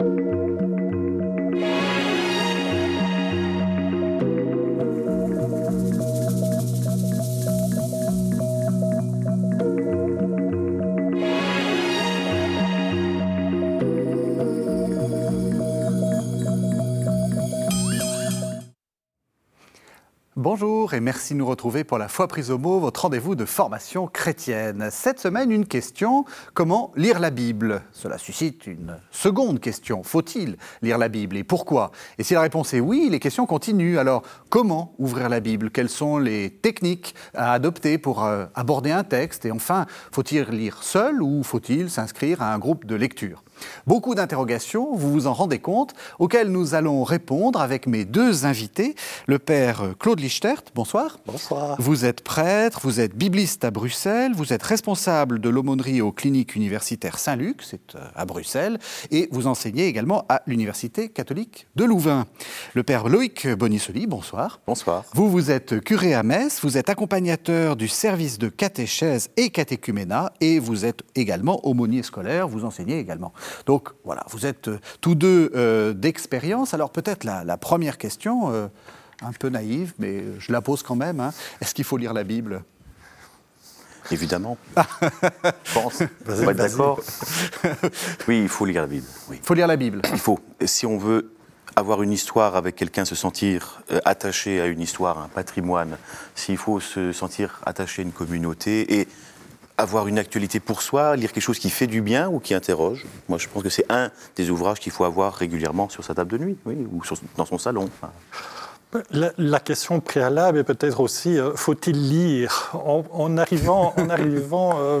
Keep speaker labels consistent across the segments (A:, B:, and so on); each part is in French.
A: Música Bonjour et merci de nous retrouver pour la foi prise au mot, votre rendez-vous de formation chrétienne. Cette semaine, une question, comment lire la Bible? Cela suscite une seconde question, faut-il lire la Bible et pourquoi? Et si la réponse est oui, les questions continuent. Alors, comment ouvrir la Bible? Quelles sont les techniques à adopter pour euh, aborder un texte? Et enfin, faut-il lire seul ou faut-il s'inscrire à un groupe de lecture? Beaucoup d'interrogations, vous vous en rendez compte, auxquelles nous allons répondre avec mes deux invités. Le père Claude Lichtert, bonsoir.
B: Bonsoir.
A: Vous êtes prêtre, vous êtes bibliste à Bruxelles, vous êtes responsable de l'aumônerie aux cliniques universitaires Saint-Luc, c'est euh, à Bruxelles, et vous enseignez également à l'Université catholique de Louvain. Le père Loïc Bonisoli, bonsoir.
B: Bonsoir.
A: Vous, vous êtes curé à Metz, vous êtes accompagnateur du service de catéchèse et catéchuménat, et vous êtes également aumônier scolaire, vous enseignez également. Donc voilà, vous êtes euh, tous deux euh, d'expérience. Alors peut-être la, première question, euh, un peu naïve, mais je la pose quand même. Hein. Est-ce qu'il faut lire la Bible?
B: Évidemment. je pense. Va être d'accord. Oui, il faut lire la Bible.
A: Il faut lire la Bible.
B: Il faut. si on veut avoir une histoire avec quelqu'un, se sentir attaché à une histoire, un patrimoine, s'il faut se sentir attaché à une communauté et avoir une actualité pour soi, lire quelque chose qui fait du bien ou qui interroge. Moi, je pense que c'est un des ouvrages qu'il faut avoir régulièrement sur sa table de nuit, oui, ou dans son salon.
C: La, question préalable est peut-être aussi euh, faut-il lire? En, arrivant, en arrivant euh,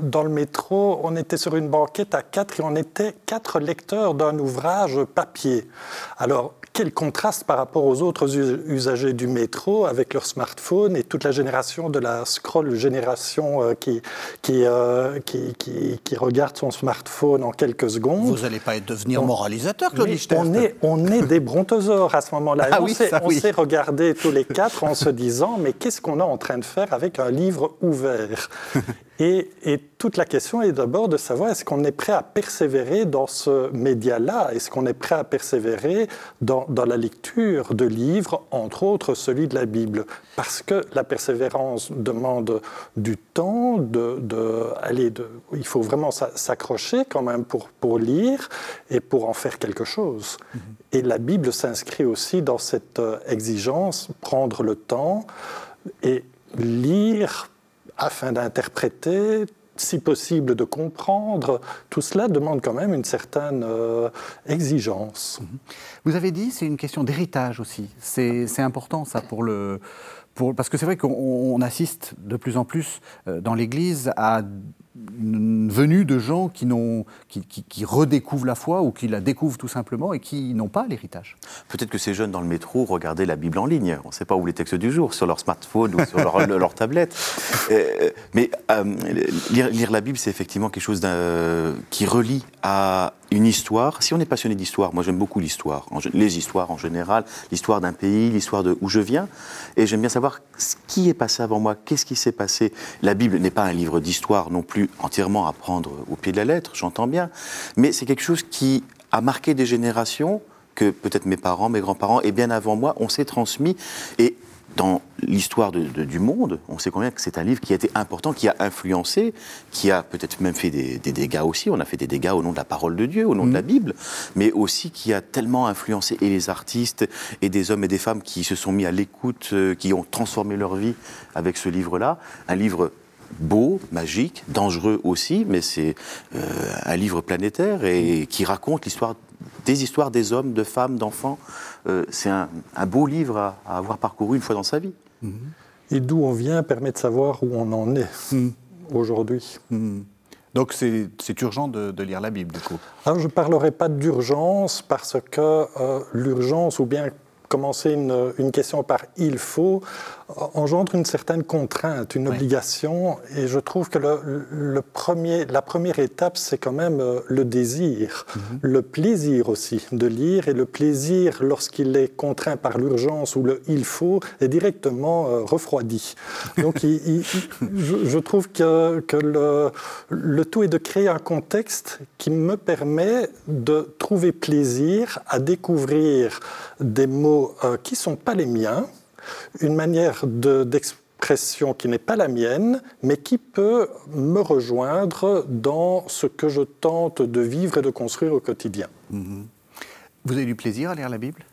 C: dans le métro, on était sur une banquette à quatre et on était quatre lecteurs d'un ouvrage papier. Alors, quel contraste par rapport aux autres usagers du métro avec leur smartphone et toute la génération de la scroll génération euh, qui, euh, qui, qui, qui, regarde son smartphone en quelques secondes.
A: Vous n'allez pas devenir moralisateur, Claude
C: on est, on est des brontosaures à ce moment-là.
A: Ah
C: on s'est regardé tous les quatre en se disant mais qu'est-ce qu'on est en train de faire avec un livre ouvert? et, et, toute la question est d'abord de savoir est-ce qu'on est prêt à persévérer dans ce média-là? Est-ce qu'on est prêt à persévérer dans, dans, la lecture de livres, entre autres celui de la Bible? Parce que la persévérance demande du temps, de, de, allez, de, il faut vraiment s'accrocher quand même pour, pour lire et pour en faire quelque chose. Mm-hmm. Et la Bible s'inscrit aussi dans cette euh, exigence, prendre le temps et lire afin d'interpréter, si possible de comprendre, tout cela demande quand même une certaine euh, exigence. Mhm.
A: Vous avez dit, c'est une question d'héritage aussi. C'est important ça pour le... Pour, parce que c'est vrai qu'on assiste de plus en plus euh, dans l'Église à venue de gens qui, qui, qui, qui, redécouvrent la foi ou qui la découvrent tout simplement et qui n'ont pas l'héritage.
B: Peut-être que ces jeunes dans le métro regardaient la Bible en ligne. On ne sait pas où les textes du jour, sur leur smartphone ou sur leur, leur, tablette. Euh, mais euh, lire, lire, la Bible, c'est effectivement quelque chose qui relie à une histoire. Si on est passionné d'histoire, moi j'aime beaucoup l'histoire, les histoires en général, l'histoire d'un pays, l'histoire de où je viens, et j'aime bien savoir ce qui est passé avant moi, qu'est-ce qui s'est passé. La Bible n'est pas un livre d'histoire non plus entièrement à prendre au pied de la lettre, j'entends bien, mais c'est quelque chose qui a marqué des générations que peut-être mes parents, mes grands-parents, et bien avant moi, on s'est transmis. Et dans l'histoire du monde, on sait combien que c'est un livre qui a été important, qui a influencé, qui a peut-être même fait des, dégâts aussi. On a fait des dégâts au nom de la parole de Dieu, au nom de la mmh. Bible, mais aussi qui a tellement influencé et les artistes et des hommes et des femmes qui se sont mis à l'écoute, euh, qui ont transformé leur vie avec ce livre-là. Un livre beau, magique, dangereux aussi, mais c'est euh, un livre planétaire et qui raconte l'histoire des histoires des hommes, de femmes, d'enfants. Euh, c'est un, beau livre à, avoir parcouru une fois dans sa vie.
C: Mm-hmm. Et d'où on vient permet de savoir où on en est mm. aujourd'hui.
A: Mm. Donc c'est urgent de, lire la Bible, du coup
C: Alors, Je ne parlerai pas d'urgence parce que euh, l'urgence, ou bien commencer une, une, question par il faut engendre une certaine contrainte, une obligation. Et je trouve que le, le premier, la première étape, c'est quand même euh, le désir, mhm. le plaisir aussi de lire. Et le plaisir, lorsqu'il est contraint par l'urgence ou le il faut, est directement euh, refroidi. Donc il, je, je, trouve que, que le, le tout est de créer un contexte qui me permet de trouver plaisir à découvrir des mots euh, qui ne sont pas les miens, une manière d'expression qui n'est pas la mienne, mais qui peut me rejoindre dans ce que je tente de vivre et de construire au quotidien.
A: Mm-hmm. Vous avez du plaisir à lire la Bible?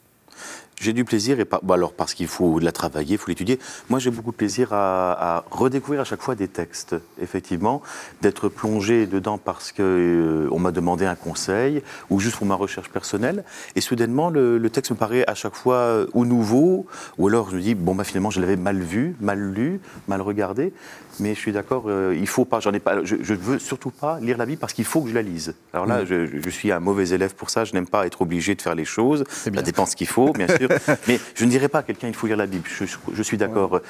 B: J'ai du plaisir, et bah, alors parce qu'il faut la travailler, il faut l'étudier. Moi, j'ai beaucoup de plaisir à, redécouvrir à chaque fois des textes, effectivement, d'être plongé dedans parce qu'on euh, on m'a demandé un conseil ou juste pour ma recherche personnelle. Et soudainement, le, texte me paraît à chaque fois euh, ou nouveau, ou alors je me dis, bon, bah, finalement, je l'avais mal vu, mal lu, mal regardé. Mais je suis d'accord, euh, il faut pas, j'en ai pas, je, ne veux surtout pas lire la Bible parce qu'il faut que je la lise. Alors là, mm. je, je, suis un mauvais élève pour ça, je n'aime pas être obligé de faire les choses. Ça dépend ce qu'il faut, bien sûr. Mais je ne dirais pas à quelqu'un, il faut lire la Bible. Je, suis d'accord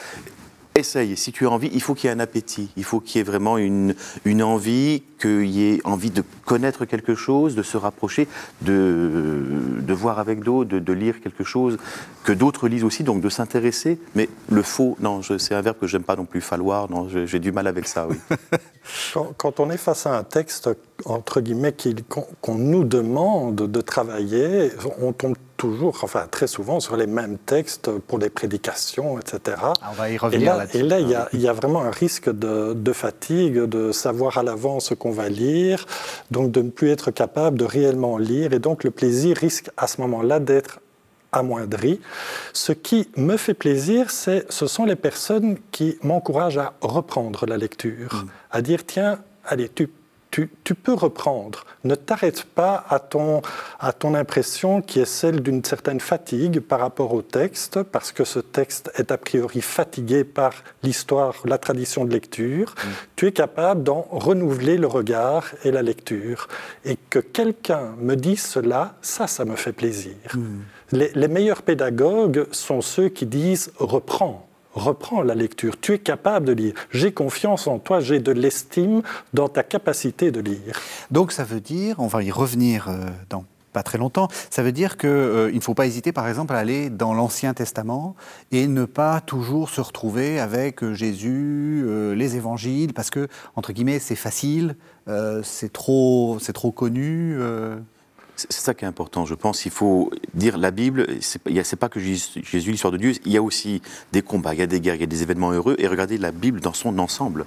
B: essaye. Si tu as envie, il faut qu'il y ait un appétit. Il faut qu'il y ait vraiment une, une envie, qu'il y ait envie de connaître quelque chose, de se rapprocher, de, de voir avec d'autres, de, lire quelque chose que d'autres lisent aussi, donc de s'intéresser. Mais le faux, non, c'est un verbe que j'aime pas non plus, falloir, non, j'ai du mal avec ça, oui.
C: quand, on est face à un texte, entre guillemets, qu'on nous demande de travailler, on tombe toujours, enfin très souvent, sur les mêmes textes pour des prédications, etc.
A: Ah, on va y revenir
C: là-dessus. Et là, il y, y, a vraiment un risque de, de fatigue, de savoir à l'avance ce qu'on va lire, donc de ne plus être capable de réellement lire, et donc le plaisir risque à ce moment-là d'être amoindri. Ce qui me fait plaisir, c'est, ce sont les personnes qui m'encouragent à reprendre la lecture, mm. à dire tiens, allez, tu tu, peux reprendre. Ne t'arrête pas à ton, à ton impression qui est celle d'une certaine fatigue par rapport au texte, parce que ce texte est a priori fatigué par l'histoire, la tradition de lecture. Mm. Tu es capable d'en renouveler le regard et la lecture. Et que quelqu'un me dise cela, ça, ça me fait plaisir. Mm. Les, les meilleurs pédagogues sont ceux qui disent reprends reprends la lecture. Tu es capable de lire. J'ai confiance en toi, j'ai de l'estime dans ta capacité de lire.
A: Donc ça veut dire, on va y revenir euh, dans pas très longtemps, ça veut dire qu'il euh, ne faut pas hésiter par exemple à aller dans l'Ancien Testament et ne pas toujours se retrouver avec euh, Jésus, les évangiles, parce que, entre guillemets, c'est facile, c'est trop, trop connu.
B: C'est ça qui est important, je pense. Il faut dire la Bible, c'est pas que Jésus, l'histoire de Dieu, il y a aussi des combats, il y a des guerres, il y a des événements heureux, et regardez la Bible dans son ensemble.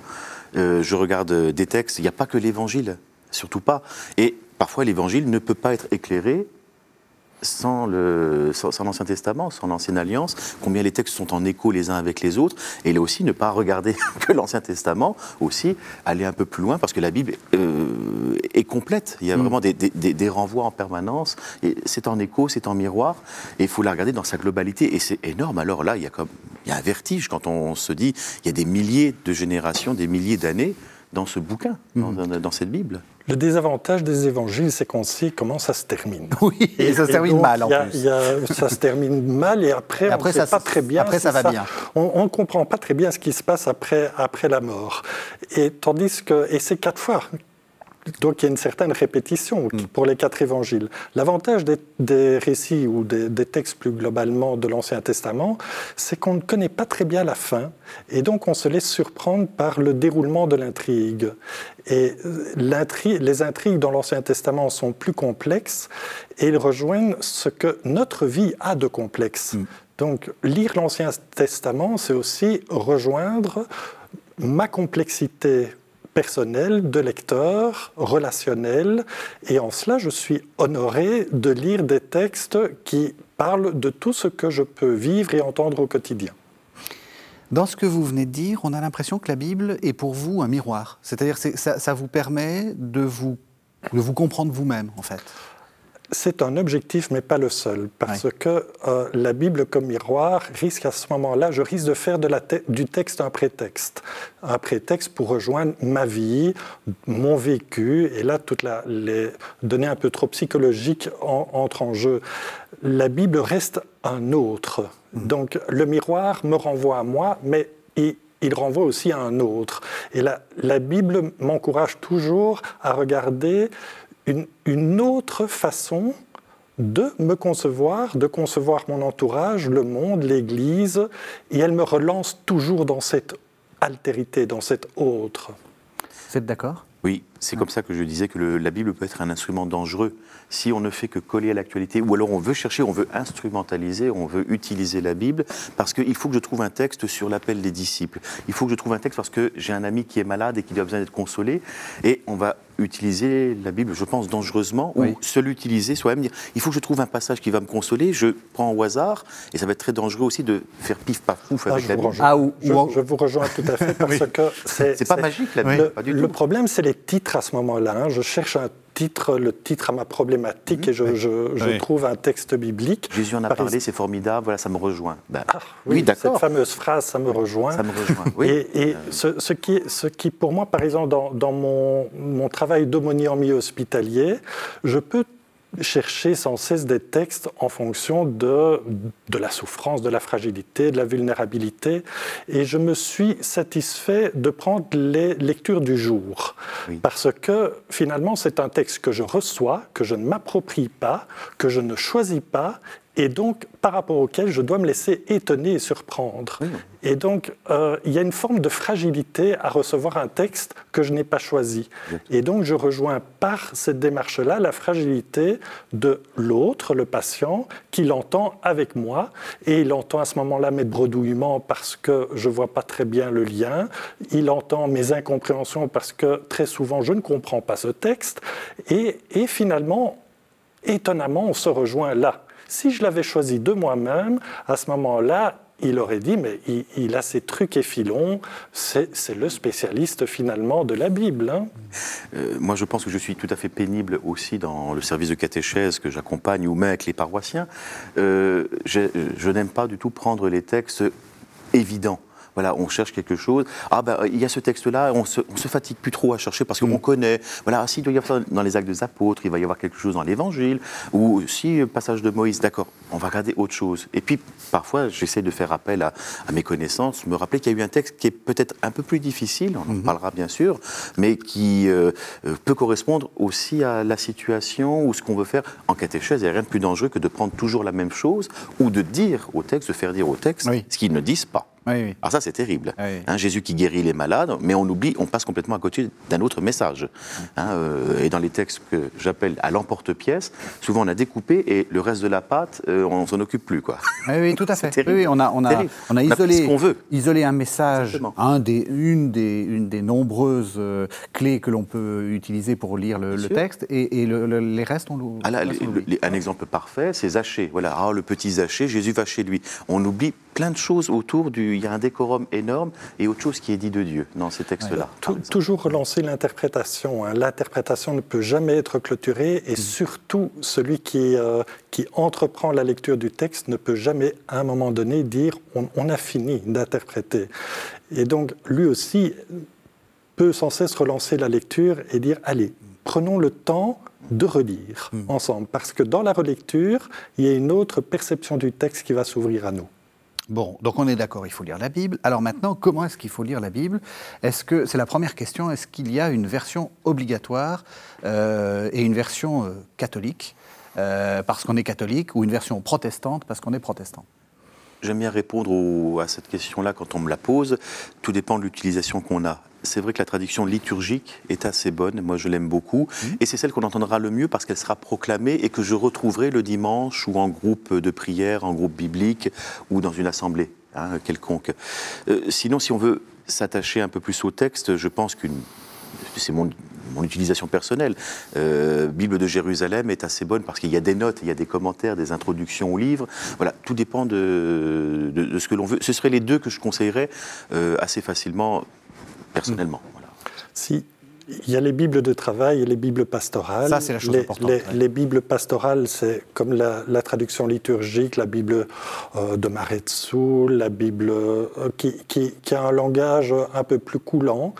B: Euh, je regarde des textes, il n'y a pas que l'évangile, surtout pas. Et parfois l'évangile ne peut pas être éclairé sans l'Ancien Testament, sans l'Ancienne Alliance, combien les textes sont en écho les uns avec les autres, et là aussi ne pas regarder que l'Ancien Testament, aussi aller un peu plus loin, parce que la Bible euh, est complète, il y a mm. vraiment des, renvois en permanence, c'est en écho, c'est en miroir, et il faut la regarder dans sa globalité, et c'est énorme, alors là, il y, a comme, il y a un vertige quand on se dit, il y a des milliers de générations, des milliers d'années dans ce bouquin, dans mm. cette Bible.
C: Le désavantage des évangiles, c'est qu'on sait comment ça se termine.
A: Oui, et, ça se termine mal en plus.
C: ça se termine mal et après, on ne sait pas très bien.
A: Après, ça va bien.
C: On ne comprend pas très bien ce qui se passe après, après la mort. Et tandis que, et c'est quatre fois donc il y a une certaine répétition mm. pour les quatre évangiles. L'avantage des, récits ou des, textes plus globalement de l'Ancien Testament, c'est qu'on ne connaît pas très bien la fin et donc on se laisse surprendre par le déroulement de l'intrigue. Et euh, les intrigues dans l'Ancien Testament sont plus complexes et ils rejoignent ce que notre vie a de complexe. Mm. Donc lire l'Ancien Testament, c'est aussi rejoindre ma complexité personnel, de lecteur, relationnel. Et en cela, je suis honoré de lire des textes qui parlent de tout ce que je peux vivre et entendre au quotidien.
A: Dans ce que vous venez de dire, on a l'impression que la Bible est pour vous un miroir. C'est-à-dire que ça, ça, vous permet de vous, de vous comprendre vous-même, en fait.
C: C'est un objectif, mais pas le seul, parce que euh, la Bible comme miroir risque à ce moment-là, je risque de faire de la du texte un prétexte, un prétexte pour rejoindre ma vie, mon vécu, et là, toutes les données un peu trop psychologiques entrent en jeu. La Bible reste un autre, mmh. donc le miroir me renvoie à moi, mais il, il renvoie aussi à un autre. Et la, la Bible m'encourage toujours à regarder une, autre façon de me concevoir, de concevoir mon entourage, le monde, l'Église, et elle me relance toujours dans cette altérité, dans cette autre.
A: Vous êtes d'accord?
B: Oui, c'est comme ça que je disais que la Bible peut être un instrument dangereux si on ne fait que coller à l'actualité, ou alors on veut chercher, on veut instrumentaliser, on veut utiliser la Bible, parce qu'il faut que je trouve un texte sur l'appel des disciples. Il faut que je trouve un texte parce que j'ai un ami qui est malade et qui a besoin d'être consolé, et on va utiliser la Bible, je pense, dangereusement, ou se l'utiliser soi-même, dire il faut que je trouve un passage qui va me consoler, je prends au hasard, et ça va être très dangereux aussi de faire pif paf pouf ah, avec la Bible.
C: Ah, ou, je, je, vous rejoins tout à fait parce que
B: c'est pas magique la Bible.
C: Le, le problème, c'est les titres à ce moment-là. Hein. Je cherche un titre, le titre à ma problématique et je, je, trouve un texte biblique.
B: Jésus en a parlé, c'est formidable, voilà, ça me rejoint.
C: Ben, ah, oui, d'accord. Cette fameuse phrase, ça me rejoint.
B: Ça me rejoint, oui.
C: Et, et ce, ce, qui, ce qui, pour moi, par exemple, dans, dans mon, mon travail d'aumônier en milieu hospitalier, je peux chercher sans cesse des textes en fonction de, de la souffrance, de la fragilité, de la vulnérabilité. Et je me suis satisfait de prendre les lectures du jour. Parce que finalement, c'est un texte que je reçois, que je ne m'approprie pas, que je ne choisis pas et donc par rapport auquel je dois me laisser étonner et surprendre. Et donc euh, il y a une forme de fragilité à recevoir un texte que je n'ai pas choisi. Et donc je rejoins par cette démarche-là la fragilité de l'autre, le patient, qui l'entend avec moi, et il entend à ce moment-là mes bredouillements parce que je ne vois pas très bien le lien, il entend mes incompréhensions parce que très souvent je ne comprends pas ce texte, et, et finalement, étonnamment, on se rejoint là. Si je l'avais choisi de moi-même, à ce moment-là, il aurait dit, mais il, a ses trucs et filons, c'est le spécialiste finalement de la Bible. Hein.
B: Euh, moi, je pense que je suis tout à fait pénible aussi dans le service de catéchèse que j'accompagne ou même avec les paroissiens. Euh, je n'aime pas du tout prendre les textes évidents. Voilà, on cherche quelque chose. Ah ben, il y a ce texte-là, on se, se fatigue plus trop à chercher parce qu'on mm. connaît. Voilà, s'il doit y avoir dans les actes des apôtres, il va y avoir quelque chose dans l'Évangile, ou si passage de Moïse, d'accord, on va regarder autre chose. Et puis parfois, j'essaie de faire appel à, mes connaissances, me rappeler qu'il y a eu un texte qui est peut-être un peu plus difficile, on en mm-hmm. parlera bien sûr, mais qui euh, euh, peut correspondre aussi à la situation ou ce qu'on veut faire en catéchèse. Il n'y a rien de plus dangereux que de prendre toujours la même chose ou de dire au texte, de faire dire au texte ce qu'ils ne disent pas. Alors ça, c'est terrible. Hein, Jésus qui guérit les malades, mais on oublie, on passe complètement à côté d'un autre message. Hein, euh, et dans les textes que j'appelle à l'emporte-pièce, souvent on a découpé et le reste de la pâte, euh, on s'en occupe plus. Quoi.
A: Oui, tout à fait. Oui, on a, on a, on a isolé,
B: on veut.
A: isolé un message, un des, une, des, une des nombreuses euh, clés que l'on peut utiliser pour lire le, texte, et, et les restes, on
B: ah un exemple parfait, c'est Zachée. Voilà, ah, le petit Zachée, Jésus va chez lui. On oublie plein de choses autour du. Il y a un décorum énorme et autre chose qui est dit de Dieu dans ces textes-là.
C: toujours relancer l'interprétation. Hein. L'interprétation ne peut jamais être clôturée et mm. surtout celui qui, euh, qui entreprend la lecture du texte ne peut jamais à un moment donné dire on, a fini d'interpréter. Et donc lui aussi peut sans cesse relancer la lecture et dire allez, prenons le temps de relire mm. ensemble, parce que dans la relecture, il y a une autre perception du texte qui va s'ouvrir à nous.
A: Bon, donc on est d'accord, il faut lire la Bible. Alors maintenant, comment est-ce qu'il faut lire la Bible? Est-ce que c'est la première question Est-ce qu'il y a une version obligatoire euh, et une version euh, catholique? Euh, parce qu'on est catholique ou une version protestante parce qu'on est protestant?
B: J'aime bien répondre à cette question-là quand on me la pose. Tout dépend de l'utilisation qu'on a. C'est vrai que la traduction liturgique est assez bonne, moi je l'aime beaucoup, mmh. et c'est celle qu'on entendra le mieux parce qu'elle sera proclamée et que je retrouverai le dimanche ou en groupe de prière, en groupe biblique ou dans une assemblée hein, quelconque. Euh, sinon, si on veut s'attacher un peu plus au texte, je pense qu'une c'est mon, utilisation personnelle. Euh, Bible de Jérusalem est assez bonne parce qu'il y a des notes, il y a des commentaires, des introductions au livre. Voilà, tout dépend de, ce que l'on veut. Ce seraient les deux que je conseillerais euh, assez facilement, personnellement.
C: Il y a les Bibles de travail et les Bibles pastorales.
A: Ça, c'est la chose
C: les,
A: importante.
C: Les,
A: ouais.
C: les Bibles pastorales, c'est comme la, la traduction liturgique, la Bible euh, de Maretsu, la Bible euh, qui, qui- qui a un langage un peu plus coulant.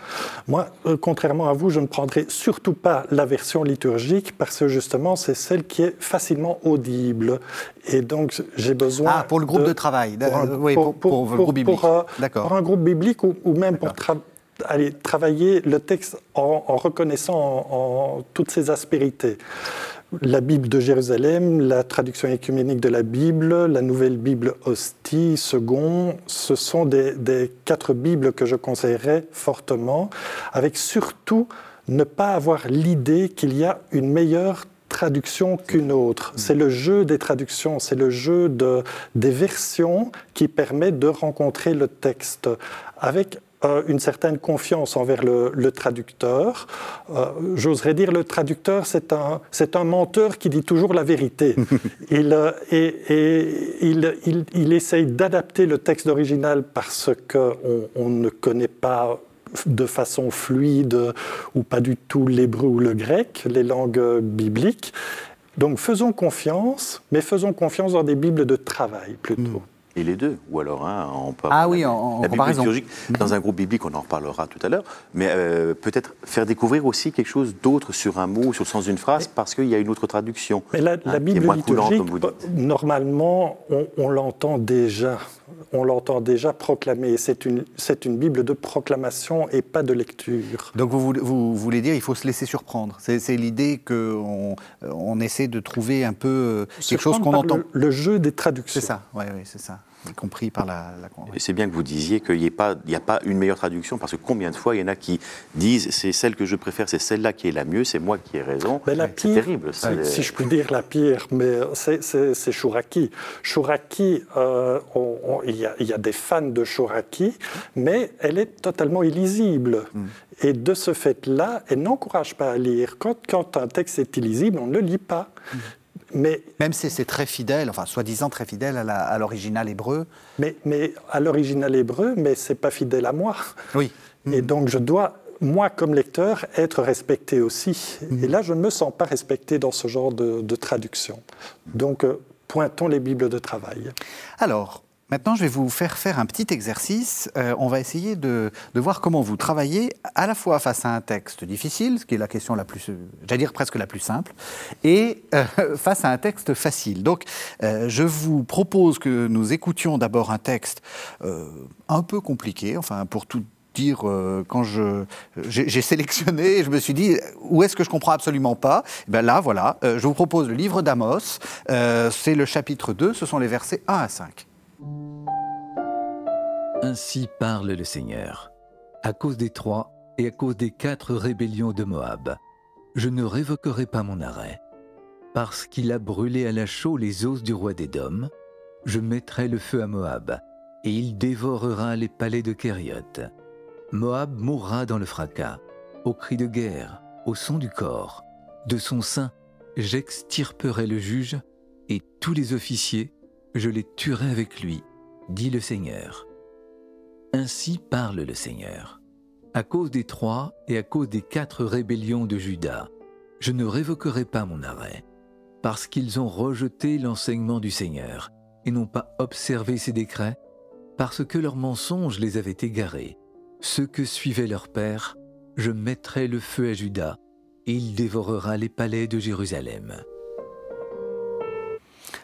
C: Moi, euh, contrairement à vous, je ne prendrai surtout pas la version liturgique parce que justement, c'est celle qui est facilement audible. Et donc, j'ai besoin.
A: Ah, pour le groupe de travail.
C: pour un-
A: oui, pour- pour le groupe biblique.
C: euh,
A: D'accord.
C: pour un groupe biblique ou, ou même pour tra- aller travailler le texte en, en reconnaissant en, en toutes ses aspérités. La Bible de Jérusalem, la traduction écuménique de la Bible, la nouvelle Bible Hostie, Second, ce sont des, des quatre Bibles que je conseillerais fortement, avec surtout ne pas avoir l'idée qu'il y a une meilleure traduction qu'une autre. C'est le jeu des traductions, c'est le jeu de, des versions qui permet de rencontrer le texte avec euh, une certaine confiance envers le, le traducteur. Euh, J'oserais dire le traducteur, c'est un, un menteur qui dit toujours la vérité. il, euh, et et il, il, il essaye d'adapter le texte original parce qu'on on ne connaît pas de façon fluide ou pas du tout l'hébreu ou le grec, les langues bibliques. Donc faisons confiance, mais faisons confiance dans des bibles de travail plutôt.
B: Et les deux, ou alors hein, en par-
A: Ah oui, en- en
B: la
A: comparaison.
B: liturgique, dans un groupe biblique, on en reparlera tout à l'heure, mais euh, peut-être faire découvrir aussi quelque chose d'autre sur un mot, sur le sens d'une phrase, parce qu'il y a une autre traduction.
C: Mais la,
B: hein,
C: la
B: qui est
C: Bible
B: coulante,
C: liturgique,
B: comme vous dites.
C: normalement, on, on l'entend déjà. On l'entend déjà proclamer. C'est une, une Bible de proclamation et pas de lecture.
A: Donc vous, voulez- vous voulez dire il faut se laisser surprendre. C'est l'idée qu'on on essaie de trouver un peu euh, quelque chose qu'on entend.
C: Le, le jeu des traductions.
A: C'est ça, oui, oui, c'est ça. Y compris par la.
B: Et c'est bien que vous disiez qu'il n'y a, pas- a une meilleure traduction, parce que combien de fois il y en a qui disent c'est celle que je préfère, c'est celle-là qui est la mieux, c'est moi qui ai raison.
C: Mais la
B: c'est
C: pire,
B: terrible.
C: si,
B: c'est-
C: si je puis dire la pire, mais c'est- c'est c'est Chouraki. Chouraki, euh, on- on- il y, a- il y a des fans de Chouraki, mais elle est totalement illisible. Et de ce fait-là, elle n'encourage pas à lire. Quand, quand un texte est illisible, on ne le lit pas. Mais,
A: Même si c'est très fidèle, enfin soi-disant très fidèle à l'original hébreu.
C: mais, mais à l'original hébreu, mais c'est pas fidèle à moi.
A: Oui.
C: Et donc je dois, moi comme lecteur, être respecté aussi. Et là, je ne me sens pas respecté dans ce genre de, de traduction. Donc euh, pointons les Bibles de travail.
A: Alors, maintenant, je vais vous faire faire un petit exercice. Euh, on va essayer de, de voir comment vous travaillez à la fois face à un texte difficile, ce qui est la question la plus, j'allais dire presque la plus simple, et euh, face à un texte facile. Donc, euh, je vous propose que nous écoutions d'abord un texte euh, un peu compliqué, enfin, pour tout dire, euh, quand je, j'ai, sélectionné, et je me suis dit, où est-ce que je comprends absolument pas? Eh ben Là, voilà, euh, je vous propose le livre d'Amos, c'est le chapitre 2, ce sont les versets 1 à 5.
D: Ainsi parle le Seigneur. À cause des trois et à cause des quatre rébellions de Moab, je ne révoquerai pas mon arrêt. Parce qu'il a brûlé à la chaux les os du roi d'Édom, je mettrai le feu à Moab, et il dévorera les palais de Kérioth. Moab mourra dans le fracas, au cri de guerre, au son du corps. De son sein, j'extirperai le juge, et tous les officiers, je les tuerai avec lui, dit le Seigneur. Ainsi parle le Seigneur. À cause des trois et à cause des quatre rébellions de Juda, je ne révoquerai pas mon arrêt, parce qu'ils ont rejeté l'enseignement du Seigneur et n'ont pas observé ses décrets, parce que leurs mensonges les avaient égarés. Ceux que suivait leur père, je mettrai le feu à Juda, et il dévorera les palais de Jérusalem.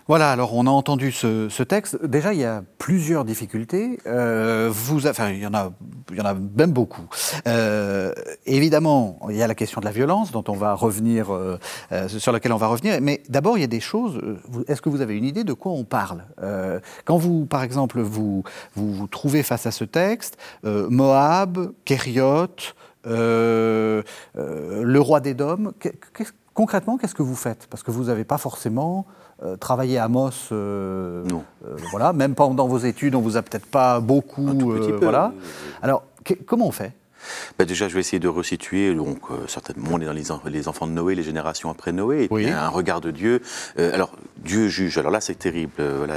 A: Voilà, alors on a entendu ce, texte. Déjà, il y a plusieurs difficultés. Euh, enfin, il y en a, il y en a même beaucoup. Euh, évidemment, il y a la question de la violence dont on va revenir, euh, sur laquelle on va revenir. Mais d'abord, il y a des choses. Est-ce que vous avez une idée de quoi on parle? Quand vous, par exemple, vous, vous trouvez face à ce texte, Moab, euh, le roi qu'est- qu'est-ce- concrètement, qu'est-ce que vous faites? Parce que vous n'avez pas forcément euh, travaillé à Amos, euh,
B: Non.
A: euh, voilà, même pendant vos études, on vous a peut-être pas beaucoup,
B: Un tout petit peu,
A: voilà. Alors, que- comment on fait?
B: Bah, déjà, je vais essayer de resituer. Donc, euh, certainement, on est dans les, en- les enfants de Noé, les générations après Noé. Et
A: Oui.
B: puis, un regard de Dieu. Euh, alors, Dieu juge. Alors là, c'est terrible. Euh, voilà,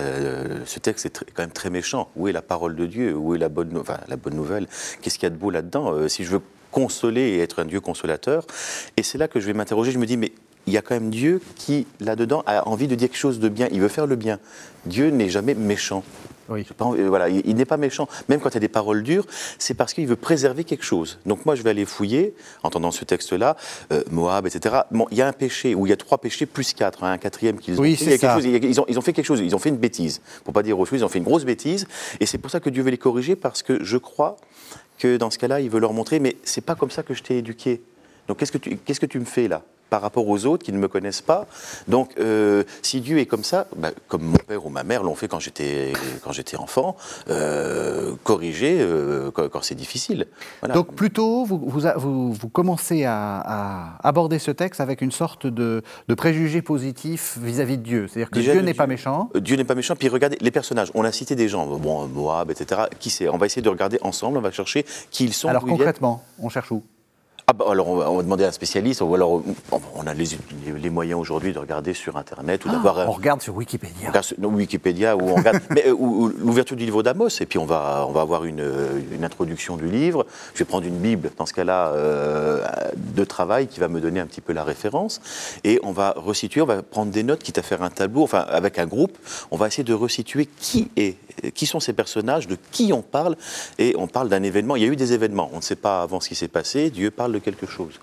B: ce texte est quand même très méchant. Où est la parole de Dieu? Où est la bonne, enfin, la bonne nouvelle? Qu'est-ce qu'il y a de beau là-dedans? Si je veux consoler et être un Dieu consolateur. Et c'est là que je vais m'interroger, je me dis, mais il y a quand même Dieu qui, là-dedans, a envie de dire quelque chose de bien, il veut faire le bien. Dieu n'est jamais méchant.
A: Oui.
B: Voilà, il, n'est pas méchant. Même quand il y a des paroles dures, c'est parce qu'il veut préserver quelque chose. Donc moi, je vais aller fouiller, en entendant ce texte-là, euh, Moab, etc. Bon, il y a un péché, ou il y a trois péchés plus quatre, hein, un quatrième qu'ils ont
A: oui,
B: fait. Chose, ils, ont, ils, ont, fait quelque chose, ils ont fait une bêtise. Pour pas dire autre chose, ils ont fait une grosse bêtise. Et c'est pour ça que Dieu veut les corriger, parce que je crois que dans ce cas-là, il veut leur montrer, mais c'est pas comme ça que je t'ai éduqué. Donc qu'est-ce que tu, qu'est-ce que tu me fais là? Par rapport aux autres qui ne me connaissent pas. Donc, euh, si Dieu est comme ça, bah, comme mon père ou ma mère l'ont fait quand j'étais quand j'étais enfant, euh, corriger euh, quand, quand c'est difficile. Voilà.
A: Donc plutôt, vous, vous, vous commencez à, à, aborder ce texte avec une sorte de, de préjugé positif vis-à-vis de Dieu. C'est-à-dire que
B: Déjà,
A: Dieu n'est pas méchant.
B: Dieu n'est pas méchant. Puis regardez les personnages. On a cité des gens, bon Moab, etc. Qui c'est? On va essayer de regarder ensemble. On va chercher qui ils sont.
A: Alors concrètement, on cherche où?
B: Ah bah, alors on va, on va demander à un spécialiste, ou alors on, on a les, les- moyens aujourd'hui de regarder sur Internet ou d'avoir
A: Ah, On regarde sur Wikipédia.
B: on regarde sur- non, Wikipédia ou on regarde mais, euh, ou- ou l'ouverture du livre d'Amos et puis on va, on va avoir une, euh, une introduction du livre. Je vais prendre une Bible dans ce cas-là euh, de travail qui va me donner un petit peu la référence et on va resituer, on va prendre des notes, quitte à faire un tableau, enfin avec un groupe, on va essayer de resituer qui est, qui sont ces personnages, de qui on parle et on parle d'un événement. Il y a eu des événements, on ne sait pas avant ce qui s'est passé. Dieu parle de quelque chose.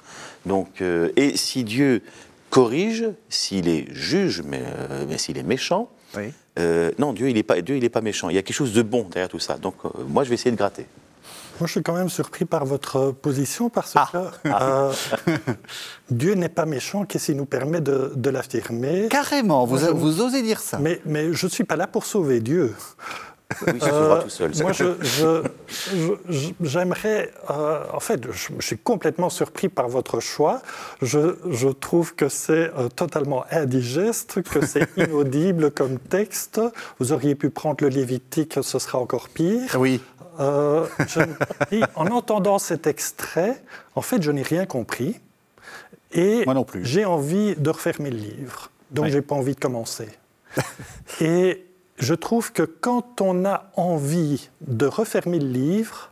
B: Donc euh, et si Dieu corrige, s'il est juge, mais, euh, mais s'il est méchant,
A: Oui.
B: euh, non, Dieu, il n'est pas, Dieu, il est pas méchant. Il y a quelque chose de bon derrière tout ça. Donc, moi, je vais essayer de gratter.
C: Moi, je suis quand même surpris par votre position parce
A: Ah.
C: que euh, Dieu n'est pas méchant, qu'est-ce qui nous permet de, de l'affirmer
A: Carrément, vous, osez dire ça.
C: mais, mais je ne suis pas là pour sauver Dieu.
B: Oui, il se
C: Euh,
B: tout seul. ça.
C: Moi, j'aimerais. euh, en fait, je, je suis complètement surpris par votre choix. Je, je trouve que c'est euh, totalement indigeste, que c'est inaudible comme texte. Vous auriez pu prendre le Lévitique, ce sera encore pire.
A: Oui.
C: Euh, je en entendant cet extrait, en fait, je n'ai rien compris. Et
A: Moi non plus.
C: j'ai envie de refermer le livre. Donc,
A: Oui.
C: j'ai pas envie de commencer. et je trouve que quand on a envie de refermer le livre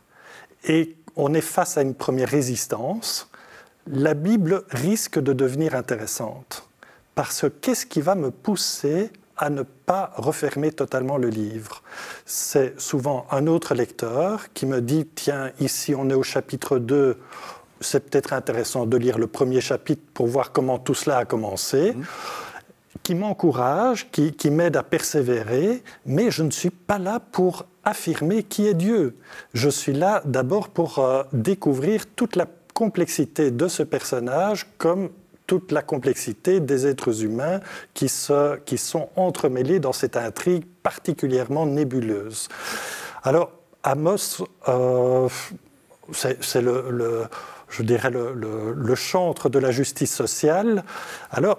C: et on est face à une première résistance, la Bible risque de devenir intéressante. Parce que qu'est-ce qui va me pousser à ne pas refermer totalement le livre? C'est souvent un autre lecteur qui me dit, tiens, ici on est au chapitre 2, c'est peut-être intéressant de lire le premier chapitre pour voir comment tout cela a commencé qui m'encourage, qui, m'aide à persévérer, mais je ne suis pas là pour affirmer qui est Dieu. Je suis là d'abord pour euh, découvrir toute la complexité de ce personnage comme toute la complexité des êtres humains qui, se, qui sont entremêlés dans cette intrigue particulièrement nébuleuse. Alors, Amos, euh, c'est le, je dirais le chantre de la justice sociale. Alors,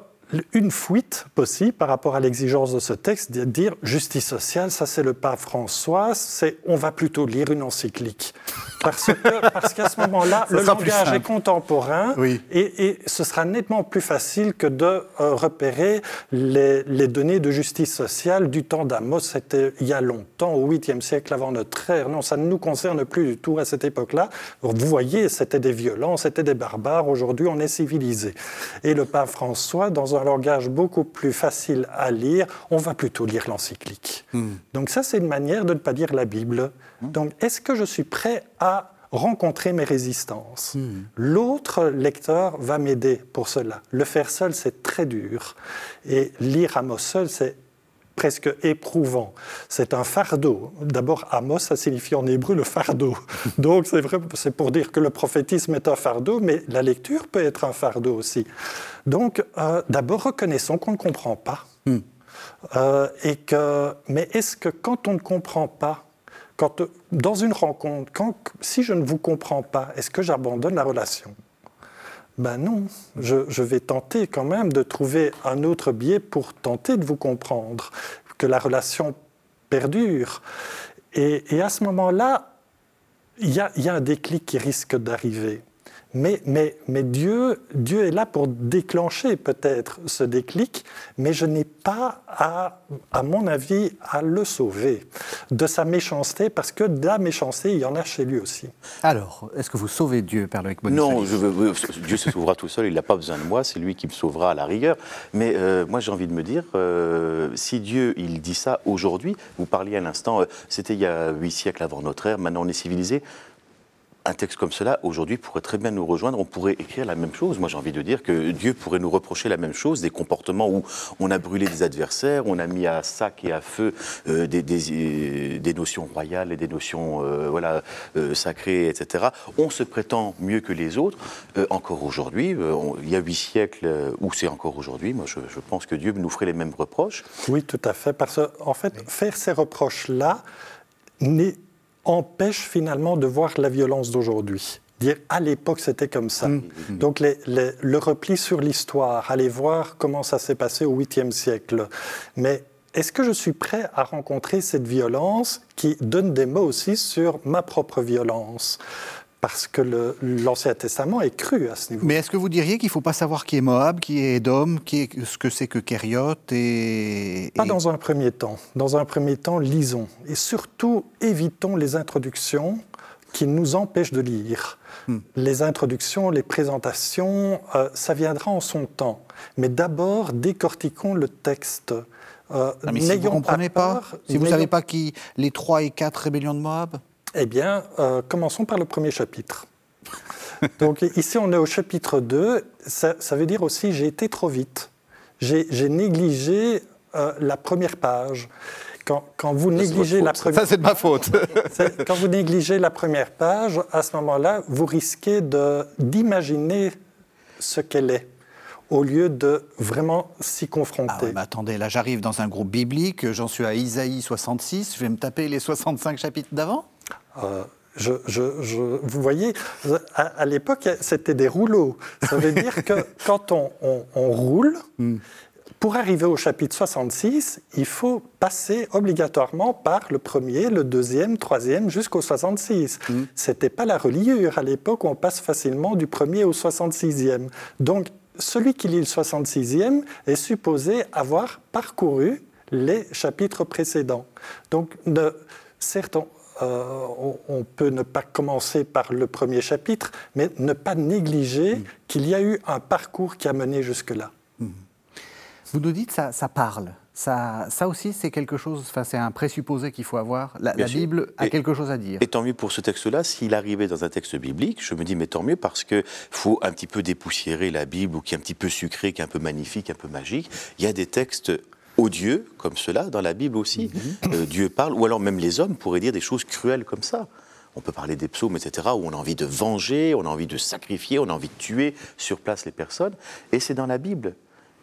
C: une fuite possible par rapport à l'exigence de ce texte, de dire justice sociale, ça c'est le pape François, c'est on va plutôt lire une encyclique. Parce qu'à ce moment-là, le langage est contemporain
A: Oui.
C: et, et ce sera nettement plus facile que de euh, repérer les, les données de justice sociale du temps d'Amos. C'était il y a longtemps, au 8e siècle avant notre ère. Non, ça ne nous concerne plus du tout à cette époque-là. Vous voyez, c'était des violents, c'était des barbares. Aujourd'hui, on est civilisé. Et le pape François, dans un langage beaucoup plus facile à lire, on va plutôt lire l'encyclique. Donc ça, c'est une manière de ne pas lire la Bible. Donc, est-ce que je suis prêt à rencontrer mes résistances? L'autre lecteur va m'aider pour cela. Le faire seul, c'est très dur. Et lire Amos seul, c'est presque éprouvant. C'est un fardeau. D'abord, Amos, ça signifie en hébreu le fardeau. Donc, c'est vrai, c'est pour dire que le prophétisme est un fardeau, mais la lecture peut être un fardeau aussi. Donc, euh, d'abord, reconnaissons qu'on ne comprend pas. Euh, et que, mais est-ce que quand on ne comprend pas, quand, euh, dans une rencontre, quand, si je ne vous comprends pas, est-ce que j'abandonne la relation? Ben non, je, je vais tenter quand même de trouver un autre biais pour tenter de vous comprendre, que la relation perdure. Et, et à ce moment-là, il y, a, il y a un déclic qui risque d'arriver. Mais, mais, mais Dieu, Dieu est là pour déclencher peut-être ce déclic, mais je n'ai pas, à, à mon avis, à le sauver de sa méchanceté, parce que de la méchanceté, il y en a chez lui aussi.
A: Alors, est-ce que vous sauvez Dieu, Père Loïc
B: Non, je veux- Dieu se sauvera tout seul, il n'a pas besoin de moi, c'est lui qui me sauvera à la rigueur. Mais euh, moi j'ai envie de me dire, euh, si Dieu il dit ça aujourd'hui, vous parliez à l'instant, euh, c'était il y a huit siècles avant notre ère, maintenant on est civilisé. Un texte comme cela, aujourd'hui, pourrait très bien nous rejoindre. On pourrait écrire la même chose. Moi, j'ai envie de dire que Dieu pourrait nous reprocher la même chose, des comportements où on a brûlé des adversaires, on a mis à sac et à feu euh, des, des- euh, des notions royales et des notions euh, voilà, euh, sacrées, etc. On se prétend mieux que les autres. Encore aujourd'hui, il y a huit siècles, où c'est encore aujourd'hui, moi, je, je pense que Dieu nous ferait les mêmes reproches.
C: Oui, tout à fait. Parce qu'en fait, faire ces reproches-là n'est- empêche finalement de voir la violence d'aujourd'hui. Dire à l'époque c'était comme ça. Donc les- les- le repli sur l'histoire, aller voir comment ça s'est passé au 8e siècle. Mais est-ce que je suis prêt à rencontrer cette violence qui donne des mots aussi sur ma propre violence? Parce que l'Ancien Testament est cru à ce niveau.
A: Mais est-ce que vous diriez qu'il ne faut pas savoir qui est Moab, qui est Édom, qui est, ce que c'est que Kériot et,
C: Pas dans un premier temps. Dans un premier temps, lisons. Et surtout, évitons les introductions qui nous empêchent de lire.
A: Hmm.
C: Les introductions, les présentations, euh, ça viendra en son temps. Mais d'abord, décortiquons le texte. Euh,
A: Ah, mais si vous ne comprenez pas,
C: peur,
A: si vous ne savez pas qui les trois et quatre rébellions de Moab
C: Eh bien, euh, commençons par le premier chapitre. Donc ici, on est au chapitre 2. Ça, ça veut dire aussi, j'ai été trop vite. J'ai négligé euh, la première page. Quand, quand vous négligez la première
A: Ça, c'est de ma faute.
C: Quand vous négligez la première page, à ce moment-là, vous risquez d'imaginer ce qu'elle est, au lieu de vraiment s'y confronter.
A: Ah ouais, attendez, là j'arrive dans un groupe biblique, j'en suis à Isaïe 66, je vais me taper les 65 chapitres d'avant?
C: Euh, je, je- je- vous voyez, à, à l'époque, c'était des rouleaux. Ça veut dire que quand on, on- on roule, pour arriver au chapitre 66, il faut passer obligatoirement par le premier, le deuxième, troisième, jusqu'au 66. C'était pas la reliure. À l'époque, on passe facilement du premier au 66e. Donc, celui qui lit le 66e est supposé avoir parcouru les chapitres précédents. Donc, ne- certes, on, euh, on- on peut ne pas commencer par le premier chapitre, mais ne pas négliger qu'il y a eu un parcours qui a mené jusque-là.
A: Vous nous dites ça, ça parle. Ça, ça aussi, c'est quelque chose, enfin, c'est un présupposé qu'il faut avoir. La. Bible a
B: Et-
A: quelque chose à dire.
B: Et tant mieux pour ce texte-là, s'il arrivait dans un texte biblique, je me dis, mais tant mieux parce qu'il faut un petit peu dépoussiérer la Bible, ou qui est un petit peu sucré, qui est un peu magnifique, un peu magique. Il y a des textes odieux, comme cela, dans la Bible aussi. Euh, Dieu parle, ou alors même les hommes pourraient dire des choses cruelles comme ça. On peut parler des psaumes, etc., où on a envie de venger, on a envie de sacrifier, on a envie de tuer sur place les personnes. Et c'est dans la Bible.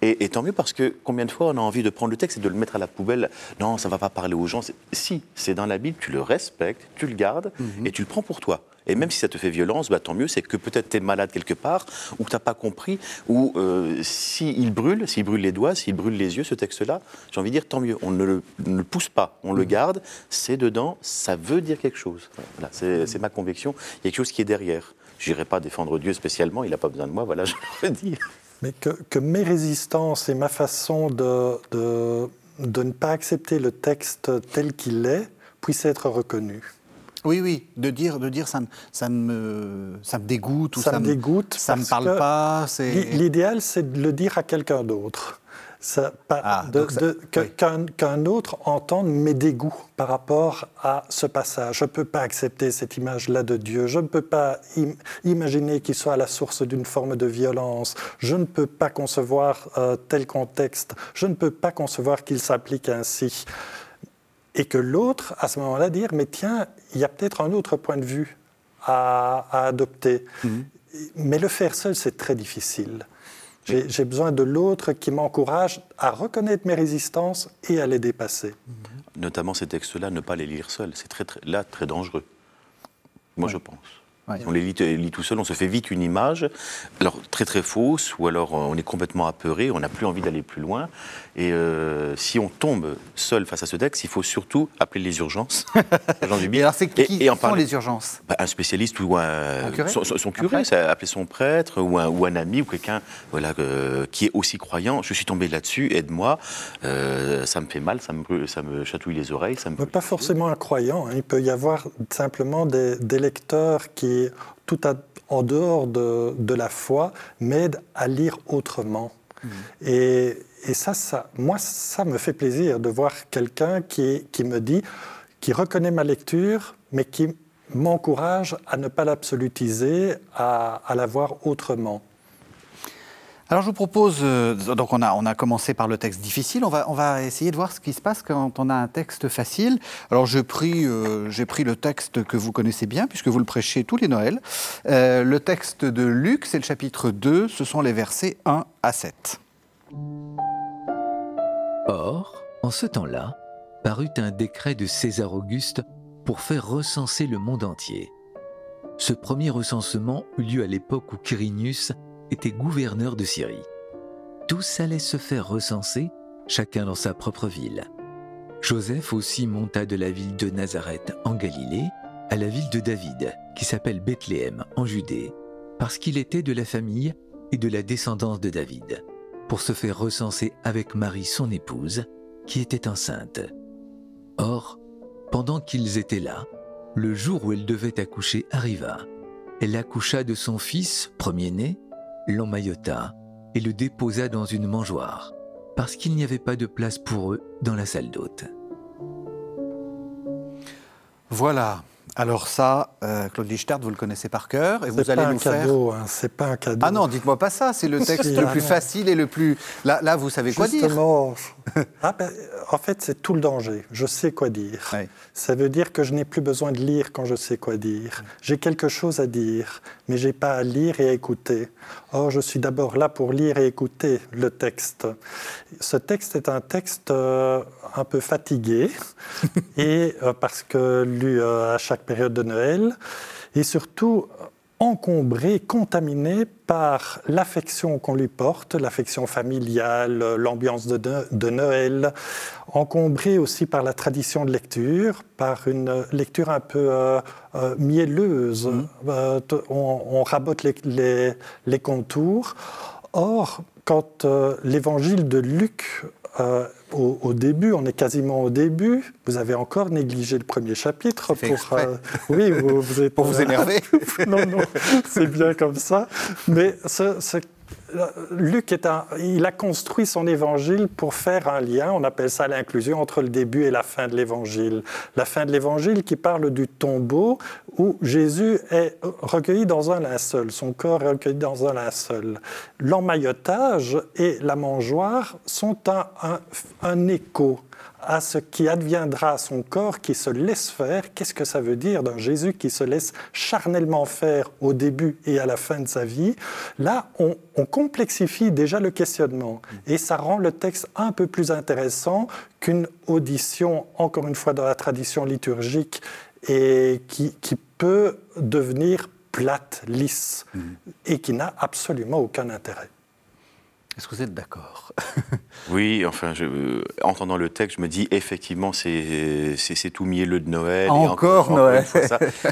B: Et, et tant mieux parce que combien de fois on a envie de prendre le texte et de le mettre à la poubelle Non, ça va pas parler aux gens. Si, c'est dans la Bible, tu le respectes, tu le gardes et tu le prends pour toi. Et même si ça te fait violence, bah, tant mieux, c'est que peut-être tu es malade quelque part, ou que tu n'as pas compris, ou euh, s'il brûle, s'il brûle les doigts, s'il brûle les yeux, ce texte-là, j'ai envie de dire tant mieux. On ne le, ne le pousse pas, on le garde, c'est dedans, ça veut dire quelque chose. Voilà, c'est c'est ma conviction, il y a quelque chose qui est derrière. Je n'irai pas défendre Dieu spécialement, il n'a pas besoin de moi, voilà, je le dis.
C: Mais que, que mes résistances et ma façon de, de, de ne pas accepter le texte tel qu'il est puissent être reconnues.
A: Oui, oui, de dire, de dire ça, me- ça, me, ça me dégoûte ou
C: Ça me dégoûte
A: Ça me parle pas.
C: L'idéal, c'est de le dire à quelqu'un d'autre. Ça-
A: Ah, ça- oui.
C: Qu'un autre entende mes dégoûts par rapport à ce passage. Je ne peux pas accepter cette image-là de Dieu. Je ne peux pas im- imaginer qu'il soit à la source d'une forme de violence. Je ne peux pas concevoir euh, tel contexte. Je ne peux pas concevoir qu'il s'applique ainsi. Et que l'autre, à ce moment-là, dire, mais tiens, il y a peut-être un autre point de vue à, à adopter. Mais le faire seul, c'est très difficile. J'ai j'ai besoin de l'autre qui m'encourage à reconnaître mes résistances et à les dépasser.
B: Notamment ces textes-là, ne pas les lire seuls, c'est très, très- là très dangereux. Moi, je pense. On les lit, tout seul, on se fait vite une image, alors très très fausse, ou alors on est complètement apeuré, on n'a plus envie d'aller plus loin. Et euh, si on tombe seul face à ce texte, il faut surtout appeler les urgences.
A: et alors, c'est qui et, en sont les urgences?
B: Bah, Un spécialiste ou un, curé? son, curé, ça, appeler son prêtre ou un, ou un ami ou quelqu'un voilà, euh, qui est aussi croyant. Je suis tombé là-dessus, aide-moi. Euh, ça me fait mal, ça me, ça me chatouille les oreilles. Ça me...
C: Pas forcément un croyant. Hein. Il peut y avoir simplement des, des lecteurs qui, tout en dehors de, de la foi, m'aident à lire autrement. Mmh. Et et ça, ça, moi, ça me fait plaisir de voir quelqu'un qui, qui me dit, qui reconnaît ma lecture, mais qui m'encourage à ne pas l'absolutiser, à, à la voir autrement.
A: Alors je vous propose, euh, donc on a, on a commencé par le texte difficile, on va, on va essayer de voir ce qui se passe quand on a un texte facile. Alors j'ai pris, euh, pris le texte que vous connaissez bien, puisque vous le prêchez tous les Noëls. Euh, le texte de Luc, c'est le chapitre 2, ce sont les versets 1 à 7.
D: Or, en ce temps-là, parut un décret de César Auguste pour faire recenser le monde entier. Ce premier recensement eut lieu à l'époque où Quirinius était gouverneur de Syrie. Tous allaient se faire recenser, chacun dans sa propre ville. Joseph aussi monta de la ville de Nazareth en Galilée à la ville de David, qui s'appelle Bethléem en Judée, parce qu'il était de la famille et de la descendance de David pour se faire recenser avec Marie, son épouse, qui était enceinte. Or, pendant qu'ils étaient là, le jour où elle devait accoucher arriva. Elle accoucha de son fils, premier-né, l'emmaillota et le déposa dans une mangeoire, parce qu'il n'y avait pas de place pour eux dans la salle d'hôte.
A: Voilà, alors ça, euh, Claude Lichtert, vous le connaissez par cœur et vous allez nous
C: faire. Hein, c'est pas un cadeau.
A: Ah non, dites-moi pas ça. C'est le texte le plus facile et le plus. Là, là vous savez quoi dire.
C: Ah ben, en fait, c'est tout le danger. Je sais quoi dire. Ça veut dire que je n'ai plus besoin de lire quand je sais quoi dire. J'ai quelque chose à dire, mais j'ai pas à lire et à écouter. Or, je suis d'abord là pour lire et écouter le texte. Ce texte est un texte euh, un peu fatigué et euh, parce que lu à chaque période de Noël, et surtout encombré, contaminé par l'affection qu'on lui porte, l'affection familiale, l'ambiance de, Noël, encombré aussi par la tradition de lecture, par une lecture un peu euh, euh, mielleuse. Mmh. Euh, on, rabote les, les, contours. Or, quand l'évangile de Luc au, début, on est quasiment au début. Vous avez encore négligé le premier chapitre
A: pour, euh,
C: oui, vous, êtes,
A: pour vous énerver.
C: non, non, c'est bien comme ça. Mais ce, ce Luc est un, il a construit son évangile pour faire un lien, on appelle ça l'inclusion, entre le début et la fin de l'évangile. La fin de l'évangile qui parle du tombeau où Jésus est recueilli dans un linceul, son corps est recueilli dans un linceul. L'emmaillotage et la mangeoire sont un, un, un écho à ce qui adviendra à son corps qui se laisse faire. Qu'est-ce que ça veut dire d'un Jésus qui se laisse charnellement faire au début et à la fin de sa vie? Là, on, complexifie déjà le questionnement et ça rend le texte un peu plus intéressant qu'une audition, encore une fois dans la tradition liturgique, et qui, qui peut devenir plate, lisse, mmh. et qui n'a absolument aucun intérêt.
A: Est-ce que vous êtes d'accord
B: Oui, enfin, je, euh, entendant le texte, je me dis effectivement, c'est tout mielleux de Noël.
A: Encore, Noël.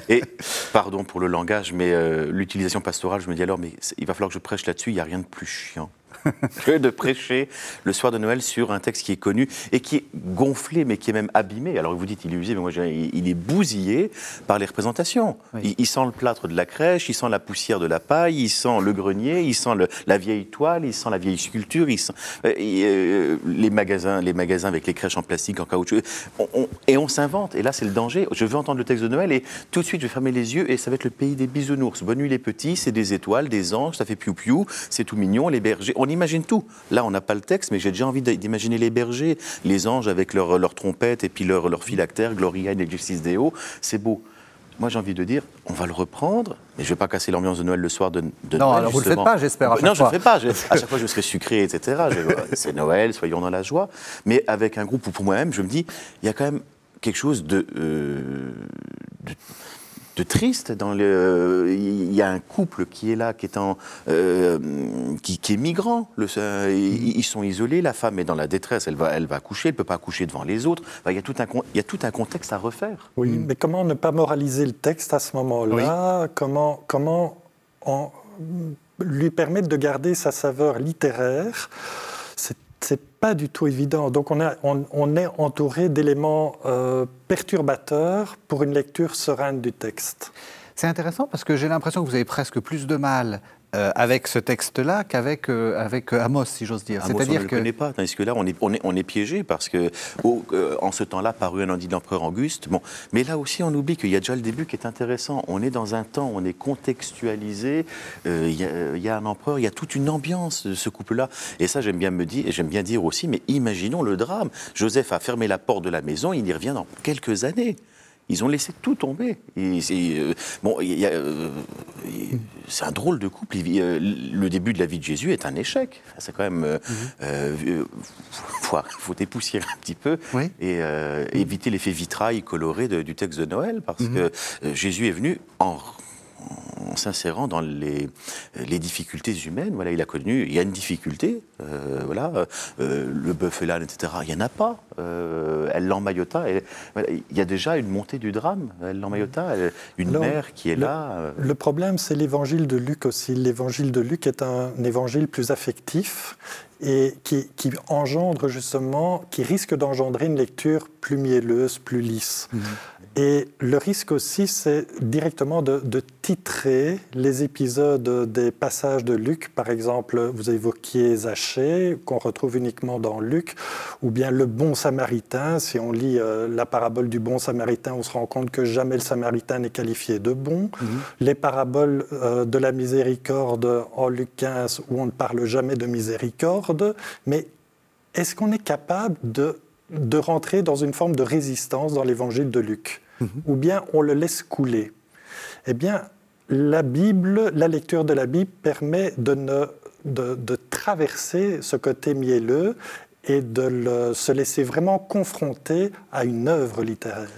B: et pardon pour le langage, mais euh, l'utilisation pastorale, je me dis alors, mais il va falloir que je prêche là-dessus. Il n'y a rien de plus chiant que de prêcher le soir de Noël sur un texte qui est connu et qui est gonflé, mais qui est même abîmé. Alors vous dites il est usé, mais moi je dirais, il est bousillé par les représentations. Il, sent le plâtre de la crèche, il sent la poussière de la paille, il sent le grenier, il sent la vieille toile, il sent la vieille sculpture, il sent euh, euh, les magasins, les magasins avec les crèches en plastique, en caoutchouc. et on s'invente. Et là c'est le danger. Je veux entendre le texte de Noël et tout de suite je vais fermer les yeux et ça va être le pays des bisounours. Bonne nuit les petits, c'est des étoiles, des anges, ça fait piou piou, c'est tout mignon, les bergers imagine tout. Là, on n'a pas le texte, mais j'ai déjà envie d'imaginer les bergers, les anges avec leurs leur trompettes et puis leurs leur phylactères, Gloria et Justice Deo. C'est beau. Moi, j'ai envie de dire, on va le reprendre, mais je ne vais pas casser l'ambiance de Noël le soir de, de
A: non, alors vous ne le faites pas, j'espère.
B: Non, je ne le fais pas. à chaque fois, je serai sucré, etc. C'est Noël, soyons dans la joie. Mais avec un groupe où, pour moi-même, je me dis, il y a quand même quelque chose de, euh, de triste. Dans le, il y a un couple qui est là, qui est, en, euh, qui, qui, est migrant. Le, ils sont isolés, la femme est dans la détresse, elle va, elle va accoucher, elle ne peut pas accoucher devant les autres. il, y a tout un, il y a tout un contexte à refaire.
C: Oui, mais comment ne pas moraliser le texte à ce moment-là? Comment, comment en, lui permettre de garder sa saveur littéraire c'est pas du tout évident. Donc on, est entouré d'éléments euh, perturbateurs pour une lecture sereine du texte.
A: C'est intéressant parce que j'ai l'impression que vous avez presque plus de mal euh, avec ce texte-là qu'avec euh, avec euh, Amos, si j'ose dire.
B: C'est-à-dire on ne que... le connaît pas, tandis que là, on est, on est, on est piégé parce que en ce temps-là, paru un lundi de l'empereur Auguste. Bon, mais là aussi, on oublie qu'il y a déjà le début qui est intéressant. On est dans un temps, on est contextualisé. Il y, y, a un empereur, il y a toute une ambiance de ce couple-là. Et ça, j'aime bien me dire, et j'aime bien dire aussi. Mais imaginons le drame. Joseph a fermé la porte de la maison, il y revient dans quelques années. Ils ont laissé tout tomber. Euh, bon, euh, c'est un drôle de couple. Euh, le début de la vie de Jésus est un échec. C'est quand même. Il faut, dépoussiérer un petit peu et éviter l'effet vitrail coloré du texte de Noël, parce mhm. que Jésus est venu en en s'insérant dans les, les, difficultés humaines. Voilà, il a connu, il y a une difficulté, euh, voilà, euh, le bœuf et l'âne, etc. Il n'y en a pas. Euh, elle l'emmaillota. il y a déjà une montée du drame. Elle l'emmaillota, une mère qui est là.
C: Le problème, c'est l'évangile de Luc aussi. L'évangile de Luc est un évangile plus affectif et qui, qui, engendre justement, qui risque d'engendrer une lecture plus mielleuse, plus lisse. Mhm. Et le risque aussi, c'est directement de, titrer les épisodes des passages de Luc. Par exemple, vous évoquiez Zachée, qu'on retrouve uniquement dans Luc, ou bien le bon samaritain. Si on lit euh, la parabole du bon samaritain, on se rend compte que jamais le samaritain n'est qualifié de bon. Mhm. Les paraboles euh, de la miséricorde en Luc 15, où on ne parle jamais de miséricorde. Mais est-ce qu'on est capable de de rentrer dans une forme de résistance dans l'évangile de Luc, mhm. ou bien on le laisse couler. Eh bien, la Bible, la lecture de la Bible permet de, de, de traverser ce côté mielleux et de se laisser vraiment confronter à une œuvre littéraire.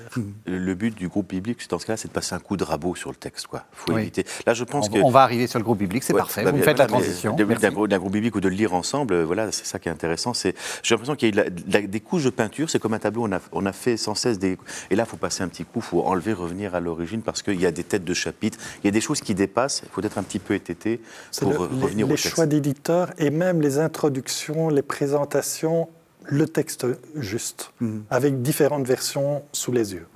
B: Le but du groupe biblique, dans ce cas c'est de passer un coup de rabot sur le texte. Quoi. Faut éviter. Là, je pense
A: on,
B: que...
A: on va arriver sur le groupe biblique, c'est parfait. Bah, Vous faites la transition.
B: D'un groupe biblique ou de le lire ensemble, euh, voilà, c'est ça qui est intéressant. J'ai l'impression qu'il y a des couches de peinture. C'est comme un tableau. On a, on a fait sans cesse des. Et là, il faut passer un petit coup. Il faut enlever, revenir à l'origine parce qu'il y a des têtes de chapitre. Il y a des choses qui dépassent. Il faut être un petit peu étété pour le, revenir
C: les, au texte. Les choix d'éditeurs et même les introductions, les présentations le texte juste, mhm. avec différentes versions sous les yeux.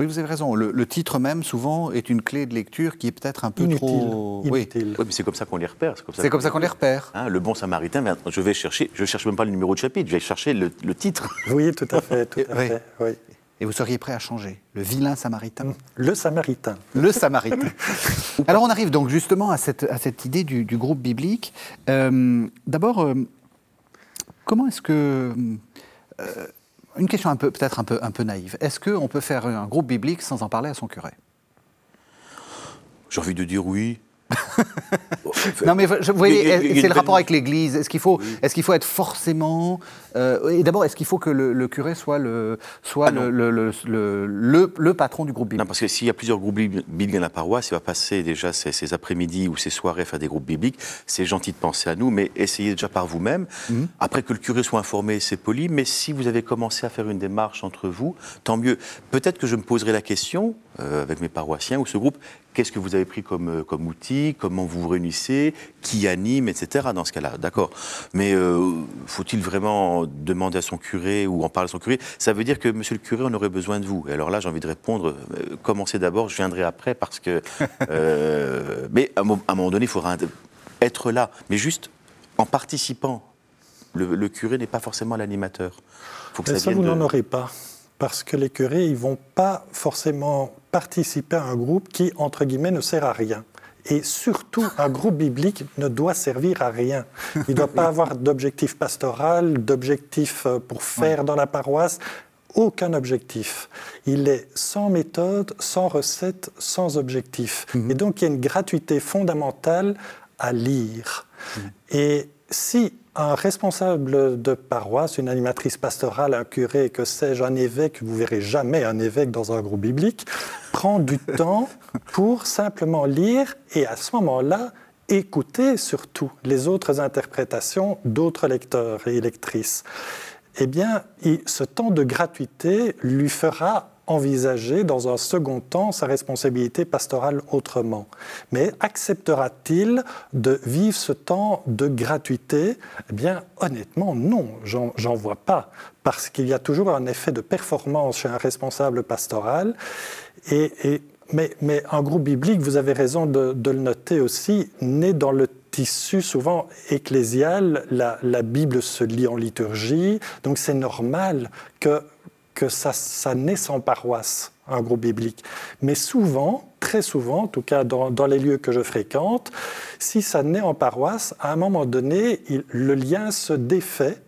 A: Oui, vous avez raison. Le, titre même, souvent, est une clé de lecture qui est peut-être un peu trop...
B: Inutile. Oui. mais c'est comme ça qu'on les repère.
A: C'est comme ça, qu'on les repère.
B: Hein, le bon samaritain, je vais chercher, je ne cherche même pas le numéro de chapitre, je vais chercher le, titre.
C: Oui, tout à fait, tout à fait, oui.
A: Et vous seriez prêt à changer Le vilain samaritain
C: Le samaritain.
A: Le samaritain. Alors on arrive donc justement à cette, à cette idée du, groupe biblique. Euh, d'abord, euh, Comment est-ce que... Euh, une question un peu, peut-être un peu, un peu naïve. Est-ce qu'on peut faire un groupe biblique sans en parler à son curé?
B: J'ai envie de dire oui.
A: non, mais vous voyez, c'est le rapport avec l'Église? Est-ce qu'il faut, est qu'il faut être forcément. Euh, et d'abord, est-ce qu'il faut que le, curé soit, le, soit ah le, patron du groupe biblique
B: Non, parce que s'il y a plusieurs groupes bibliques dans la paroisse, il va passer déjà ces, après-midi ou ces soirées à faire des groupes bibliques. C'est gentil de penser à nous, mais essayez déjà par vous-même. Mhm. Après que le curé soit informé, c'est poli, mais si vous avez commencé à faire une démarche entre vous, tant mieux. Peut-être que je me poserai la question, euh, avec mes paroissiens ou ce groupe, qu'est-ce que vous avez pris comme, euh, comme outil, comment vous vous réunissez, qui anime, etc. dans ce cas-là, d'accord. Mais euh, faut-il vraiment demander à son curé ou en parler à son curé Ça veut dire que, monsieur le curé, on aurait besoin de vous. Et alors là, j'ai envie de répondre, commencez d'abord, je viendrai après, parce que... mais à, un moment donné, il faudra être là, mais juste en participant. Le, curé n'est pas forcément l'animateur.
C: Faut que ça, vous n'en aurez pas parce que les curés, ils vont pas forcément participer à un groupe qui, entre guillemets, ne sert à rien. Et surtout, un groupe biblique ne doit servir à rien. Il ne doit pas avoir d'objectif pastoral, d'objectif euh, pour faire dans la paroisse, aucun objectif. Il est sans méthode, sans recette, sans objectif. Mhm. Et donc, il y a une gratuité fondamentale à lire. Mhm. Et si un responsable de paroisse, une animatrice pastorale, un curé, que sais-je, un évêque, vous verrez jamais un évêque dans un groupe biblique, prend du temps pour simplement lire et à ce moment-là, écouter surtout les autres interprétations d'autres lecteurs et lectrices. Eh bien, ce temps de gratuité lui fera envisager dans un second temps sa responsabilité pastorale autrement. Mais acceptera-t-il de vivre ce temps de gratuité? Eh bien, honnêtement, non, j'en vois pas, parce qu'il y a toujours un effet de performance chez un responsable pastoral. Et, mais, mais, un groupe biblique, vous avez raison de, le noter aussi, naît dans le tissu souvent ecclésial, la, la Bible se lit en liturgie, donc c'est normal que que ça, ça naît sans paroisse, un groupe biblique. Mais souvent, très souvent, en tout cas dans, les lieux que je fréquente, si ça naît en paroisse, à un moment donné, le lien se défait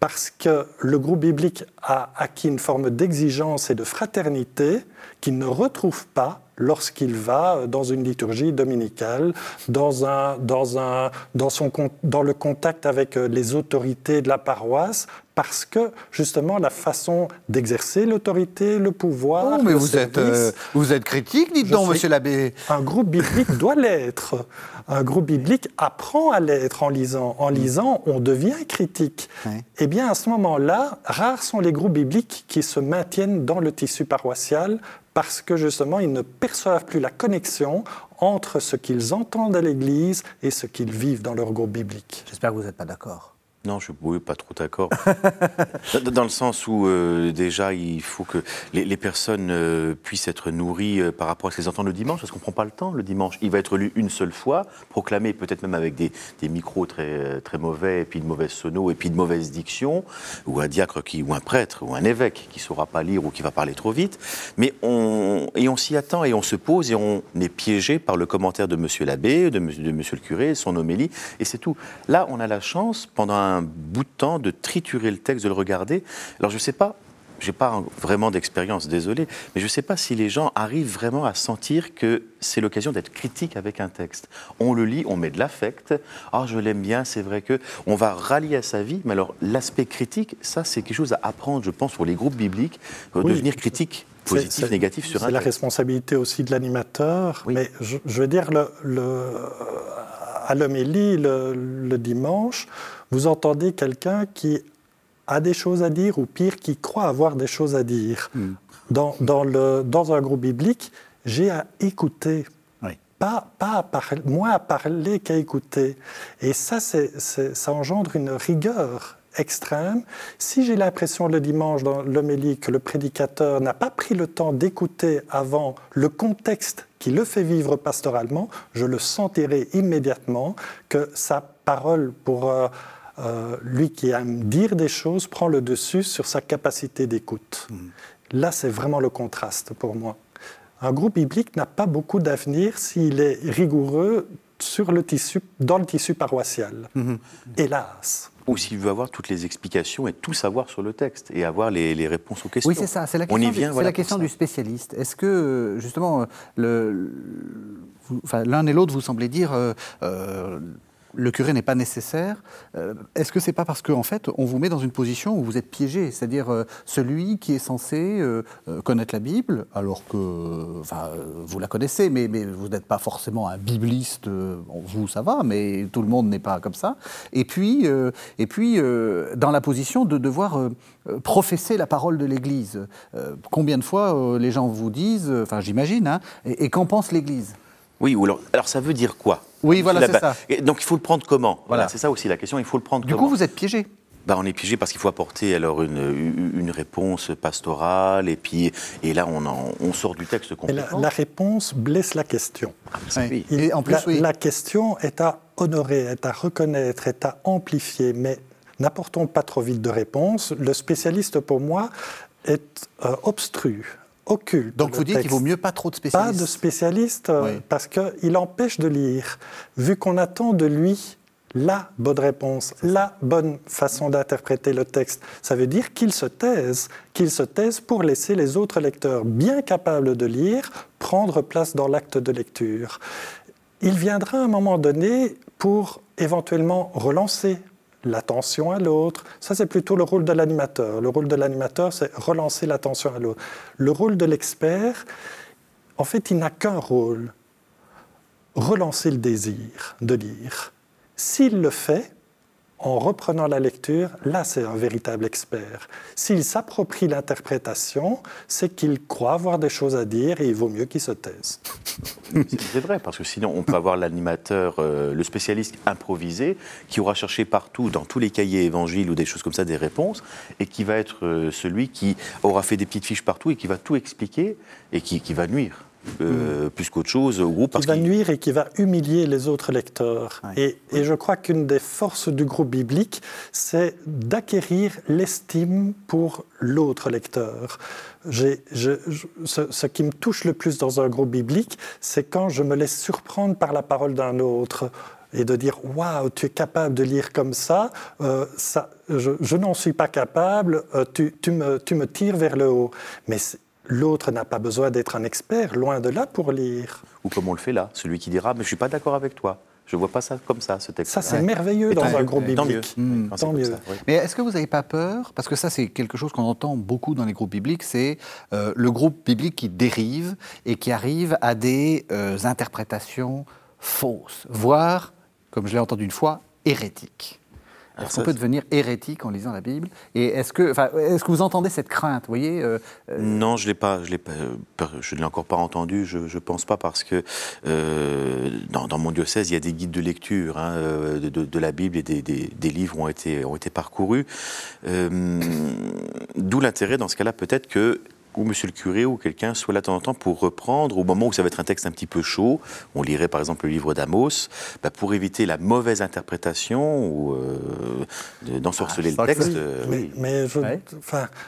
C: parce que le groupe biblique a acquis une forme d'exigence et de fraternité qu'il ne retrouve pas lorsqu'il va dans une liturgie dominicale, dans, un, dans, un, dans, son, dans le contact avec les autorités de la paroisse, parce que justement la façon d'exercer l'autorité, le pouvoir.
A: Oh, mais vous, êtes, euh, vous êtes critique, dites donc, monsieur l'abbé.
C: Un groupe biblique doit l'être. Un groupe biblique apprend à l'être en lisant. En lisant, on devient critique. Eh bien, à ce moment-là, rares sont les groupes bibliques qui se maintiennent dans le tissu paroissial parce que justement, ils ne perçoivent plus la connexion entre ce qu'ils entendent à l'Église et ce qu'ils vivent dans leur groupe biblique.
A: J'espère que vous n'êtes pas d'accord.
B: Non, je suis pas trop d'accord. Dans le sens où euh, déjà il faut que les, personnes euh, puissent être nourries euh, par rapport à ce qu'elles entendent le dimanche, parce qu'on prend pas le temps le dimanche. Il va être lu une seule fois, proclamé peut-être même avec des, micros très, très mauvais, et puis de mauvaises sonos, et puis de mauvaise diction, ou un diacre qui, ou un prêtre, ou un évêque qui saura pas lire ou qui va parler trop vite. Mais on, et on s'y attend et on se pose et on est piégé par le commentaire de Monsieur l'abbé, de, de Monsieur le curé, son homélie, et c'est tout. Là, on a la chance pendant un un bout de temps de triturer le texte, de le regarder. Alors je ne sais pas, j'ai pas vraiment d'expérience, désolé, mais je ne sais pas si les gens arrivent vraiment à sentir que c'est l'occasion d'être critique avec un texte. On le lit, on met de l'affect. Ah, je l'aime bien, c'est vrai que on va rallier à sa vie. Mais alors, l'aspect critique, ça, c'est quelque chose à apprendre, je pense, pour les groupes bibliques, devenir critique. Positif, négatif sur un
C: C'est la responsabilité aussi de l'animateur. Mais je, veux dire, le, le, à l'homélie, le, le dimanche, vous entendez quelqu'un qui a des choses à dire, ou pire, qui croit avoir des choses à dire. Hmm. Dans, dans, le, dans, un groupe biblique, j'ai à écouter. Pas, pas à parler, moins à parler qu'à écouter. Et ça, c'est, ça engendre une rigueur extrême. Si j'ai l'impression le dimanche dans l'homélie que le prédicateur n'a pas pris le temps d'écouter avant le contexte qui le fait vivre pastoralement, je le sentirai immédiatement que sa parole pour... Euh, euh, lui qui aime dire des choses prend le dessus sur sa capacité d'écoute. Hmm. Là, c'est vraiment le contraste pour moi. Un groupe biblique n'a pas beaucoup d'avenir s'il est rigoureux sur le tissu, dans le tissu paroissial. Hmm. Hélas.
B: Ou s'il veut avoir toutes les explications et tout savoir sur le texte et avoir les, réponses aux questions.
A: Oui, c'est ça. C'est la question, du, la question du spécialiste. Est-ce que, justement, l'un et l'autre, vous semblez dire, euh, euh, le curé n'est pas nécessaire. Euh, est-ce que c'est pas parce qu'en fait, on vous met dans une position où vous êtes piégé, c'est-à-dire euh, celui qui est censé euh, connaître la Bible, alors que, vous la connaissez, mais, vous n'êtes pas forcément un bibliste. vous, ça va, mais tout le monde n'est pas comme ça. Et puis, et puis, dans la position de devoir professer la parole de l'Église. combien de fois les gens vous disent, enfin, j'imagine, hein, et, et qu'en pense l'Église?
B: Oui, alors, alors ça veut dire quoi?
A: Oui, voilà, c'est ça.
B: donc il faut le prendre comment? Voilà, c'est ça aussi la question. Il faut le prendre
A: du
B: comment?
A: Du coup, vous êtes piégé.
B: Bah, on est piégé parce qu'il faut apporter alors une, une, réponse pastorale et puis et là on, on sort du texte complètement.
C: La, la, réponse blesse la question.
A: Ah, oui. Et en plus,
C: la, la, question est à honorer, est à reconnaître, est à amplifier, mais n'apportons pas trop vite de réponse. Le spécialiste pour moi est euh, obstru occulte.
A: Donc vous dites qu'il vaut mieux pas trop de spécialistes
C: Pas de spécialistes, parce qu'il empêche de lire, vu qu'on attend de lui la bonne réponse, la bonne façon d'interpréter le texte. Ça veut dire qu'il se taise, qu'il se taise pour laisser les autres lecteurs bien capables de lire prendre place dans l'acte de lecture. Il viendra un moment donné pour éventuellement relancer l'attention à l'autre. Ça, c'est plutôt le rôle de l'animateur. Le rôle de l'animateur, c'est relancer l'attention à l'autre. Le rôle de l'expert, en fait, il n'a qu'un rôle, relancer le désir de lire. S'il le fait, en reprenant la lecture, là c'est un véritable expert. S'il s'approprie l'interprétation, c'est qu'il croit avoir des choses à dire et il vaut mieux qu'il se taise.
B: C'est vrai, parce que sinon on peut avoir l'animateur, euh, le spécialiste improvisé, qui aura cherché partout, dans tous les cahiers évangiles ou des choses comme ça, des réponses, et qui va être euh, celui qui aura fait des petites fiches partout et qui va tout expliquer et qui va nuire. Euh, plus qu'autre chose au groupe.
C: Qui va nuire et qui va humilier les autres lecteurs. Et, je crois qu'une des forces du groupe biblique, c'est d'acquérir l'estime pour l'autre lecteur. ce, ce, qui me touche le plus dans un groupe biblique, c'est quand je me laisse surprendre par la parole d'un autre et de dire waouh, tu es capable de lire comme ça, euh, ça je, n'en suis pas capable, euh, tu, tu, me, tu, me, tires vers le haut. Mais L'autre n'a pas besoin d'être un expert, loin de là, pour lire.
B: Ou comme on le fait là, celui qui dira Mais je ne suis pas d'accord avec toi. Je ne vois pas ça comme ça, ce texte.
C: Ça, c'est merveilleux dans un groupe biblique.
A: Tant mieux. Mais est-ce que vous n'avez pas peur Parce que ça, c'est quelque chose qu'on entend beaucoup dans les groupes bibliques c'est euh, le groupe biblique qui dérive et qui arrive à des euh, interprétations fausses, voire, comme je l'ai entendu une fois, hérétiques. Est-ce qu'on peut devenir hérétique en lisant la Bible Et est-ce que, vous entendez cette crainte voyez
B: euh, euh, Non, je ne pas, je je l'ai encore pas entendu. Je ne pense pas parce que euh, dans, mon diocèse, il y a des guides de lecture hein, de, la Bible et des, des, livres ont été, ont été parcourus. D'où l'intérêt dans ce cas-là peut-être que ou monsieur le curé ou quelqu'un soit là de temps en temps pour reprendre au moment où ça va être un texte un petit peu chaud. On lirait par exemple le livre d'Amos, bah, pour éviter la mauvaise interprétation ou euh, d'ensorceler ah, le texte.
C: Euh, oui. Mais,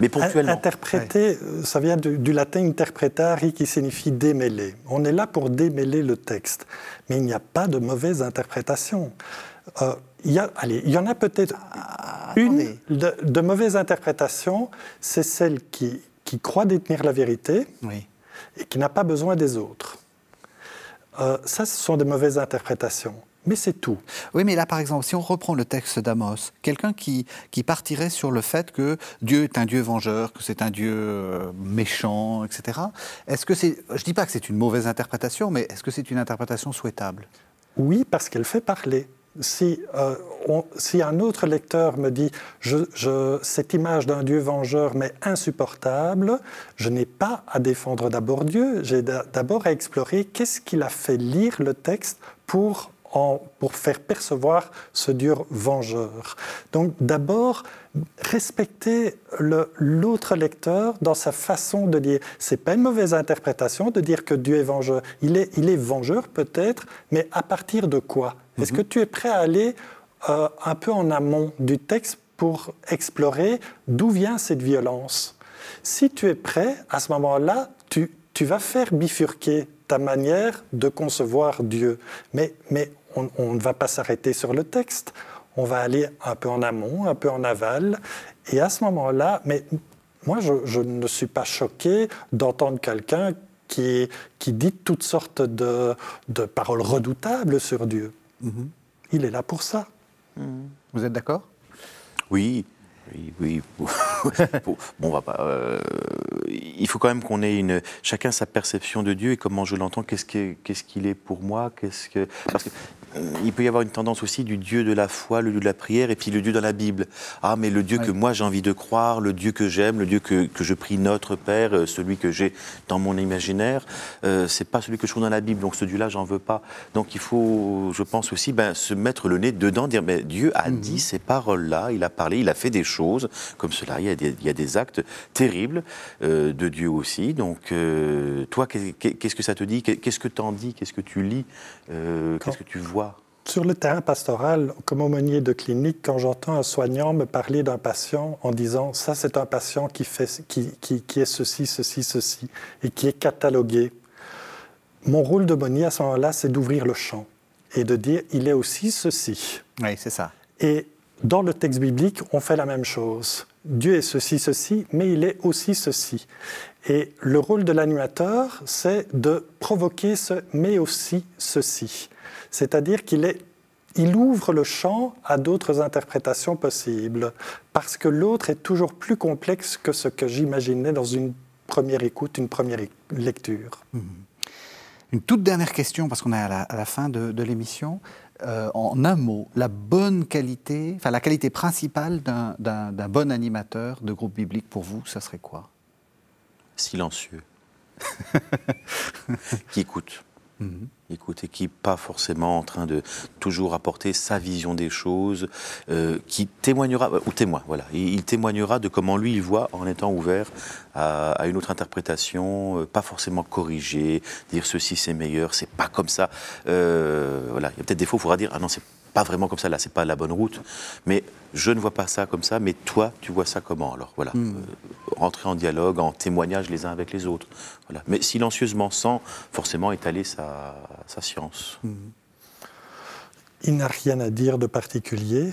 C: mais, ponctuellement. Interpréter, euh, ça vient du, latin interpretari qui signifie démêler. On est là pour démêler le texte, mais il n'y a pas de mauvaise interprétation. il y, a, allez, il y en a peut-être ah, une de, de mauvaise interprétation, c'est celle qui, qui croit détenir la vérité et qui n'a pas besoin des autres. Euh, ça, ce sont des mauvaises interprétations. Mais c'est tout.
A: Oui, mais là, par exemple, si on reprend le texte d'Amos, quelqu'un qui, qui partirait sur le fait que Dieu est un Dieu vengeur, que c'est un Dieu euh, méchant, etc. Est-ce que c'est. Je ne dis pas que c'est une mauvaise interprétation, mais est-ce que c'est une interprétation souhaitable?
C: Oui, parce qu'elle fait parler si, euh, si, un autre lecteur me dit cette image d'un Dieu vengeur m'est insupportable, je n'ai pas à défendre d'abord Dieu, j'ai d'abord à explorer qu'est-ce qu'il a fait lire le texte pour pour faire percevoir ce Dieu vengeur. Donc d'abord, respecter l'autre lecteur dans sa façon de dire. C'est pas une mauvaise interprétation de dire que Dieu est vengeur. Il est, il est vengeur peut-être, mais à partir de quoi? Est-ce mhm. que tu es prêt à aller euh, un peu en amont du texte pour explorer d'où vient cette violence? Si tu es prêt, à ce moment-là, tu, tu vas faire bifurquer ta manière de concevoir Dieu. Mais, mais on, ne va pas s'arrêter sur le texte, on va aller un peu en amont, un peu en aval, et à ce moment-là, mais moi je, ne suis pas choqué d'entendre quelqu'un qui, qui, dit toutes sortes de, paroles redoutables sur Dieu. Mhm. Il est là pour ça.
A: Vous êtes d'accord?
B: Oui, oui, oui. bon, on va pas. Euh, il faut quand même qu'on ait une, chacun sa perception de Dieu et comment je l'entends. Qu'est-ce qu'il est pour moi? Qu'est-ce que parce que il peut y avoir une tendance aussi du Dieu de la foi, le Dieu de la prière, et puis le Dieu dans la Bible. Ah, mais le Dieu que moi j'ai envie de croire, le Dieu que j'aime, le Dieu que, que, je prie notre Père, euh, celui que j'ai dans mon imaginaire, euh, c'est pas celui que je trouve dans la Bible. Donc ce Dieu-là, j'en veux pas. Donc il faut, je pense aussi, ben, se mettre le nez dedans, dire, mais Dieu a dit mhm. ces paroles-là, il a parlé, il a fait des choses comme cela. Il y a des, il y a des actes terribles euh, de Dieu aussi. Donc euh, toi, qu'est-ce que ça te dit? Qu'est-ce que t'en dis? Qu'est-ce que tu lis? Qu'est-ce que tu vois?
C: Sur le terrain pastoral, comme aumônier de clinique, quand j'entends un soignant me parler d'un patient en disant ça c'est un patient qui, fait, qui, qui, est ceci, ceci, ceci, et qui est catalogué, mon rôle d'aumônier à ce moment-là, c'est d'ouvrir le champ et de dire il est aussi ceci.
A: Oui, c'est ça.
C: Et dans le texte biblique, on fait la même chose. Dieu est ceci, ceci, mais il est aussi ceci. Et le rôle de l'animateur, c'est de provoquer ce mais aussi ceci. C'est-à-dire qu'il est, il ouvre le champ à d'autres interprétations possibles, parce que l'autre est toujours plus complexe que ce que j'imaginais dans une première écoute, une première lecture.
A: Une toute dernière question, parce qu'on est à la, fin de, l'émission. Euh, en un mot, la bonne qualité, enfin la qualité principale d'un bon animateur de groupe biblique pour vous, ça serait quoi?
B: Silencieux. qui écoute.
A: Mhm.
B: Écoute, et qui pas forcément en train de toujours apporter sa vision des choses, euh, qui témoignera, euh, ou témoin, voilà, il, témoignera de comment lui il voit en étant ouvert à, une autre interprétation, euh, pas forcément corriger, dire ceci c'est meilleur, c'est pas comme ça. voilà, il y a peut-être des fois, il faudra dire ah non c'est pas vraiment comme ça, là, c'est pas la bonne route. Mais je ne vois pas ça comme ça, mais toi, tu vois ça comment Alors? Voilà, euh, rentrer en dialogue, en témoignage les uns avec les autres. Voilà. Mais silencieusement, sans forcément étaler sa, science.
A: Hmm.
C: Il n'a rien à dire de particulier.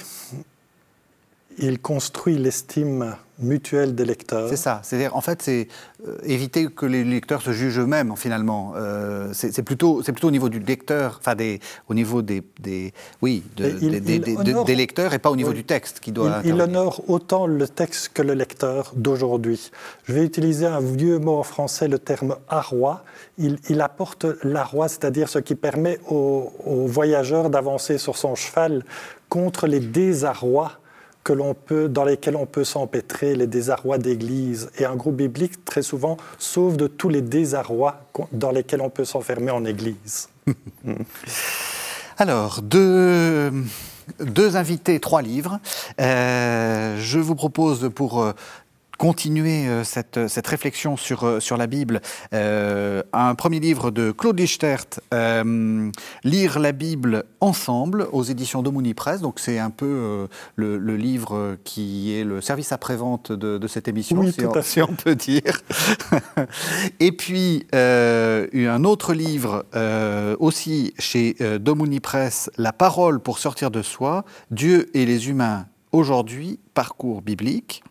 C: Il construit l'estime mutuelle des lecteurs.
A: C'est ça. C'est-à-dire, en fait, c'est euh, éviter que les lecteurs se jugent eux-mêmes, finalement. Euh, c'est plutôt, plutôt au niveau du lecteur, enfin, des, au niveau des, des oui, des, lecteurs et pas au niveau du texte qui doit.
C: Il, il, honore autant le texte que le lecteur d'aujourd'hui. Je vais utiliser un vieux mot en français, le terme arroi. Il, apporte l'arroi, c'est-à-dire ce qui permet aux, aux voyageurs d'avancer sur son cheval contre les désarrois que l'on peut, dans lesquels on peut s'empêtrer, les désarrois d'Église. Et un groupe biblique, très souvent, sauve de tous les désarrois dans lesquels on peut s'enfermer en Église.
A: Alors, deux, deux invités, trois livres. Euh, je vous propose pour euh, continuer euh, cette, cette, réflexion sur, euh, sur la Bible. Euh, un premier livre de Claude Lichtert, Lire la Bible ensemble, aux éditions d'Omuni Press. Donc c'est un peu le, livre qui est le service après-vente de, de, cette émission,
C: oui,
A: si, on, si, on, peut dire. Et puis un autre livre aussi chez Domuni Press, La parole pour sortir de soi, Dieu et les humains aujourd'hui, parcours biblique.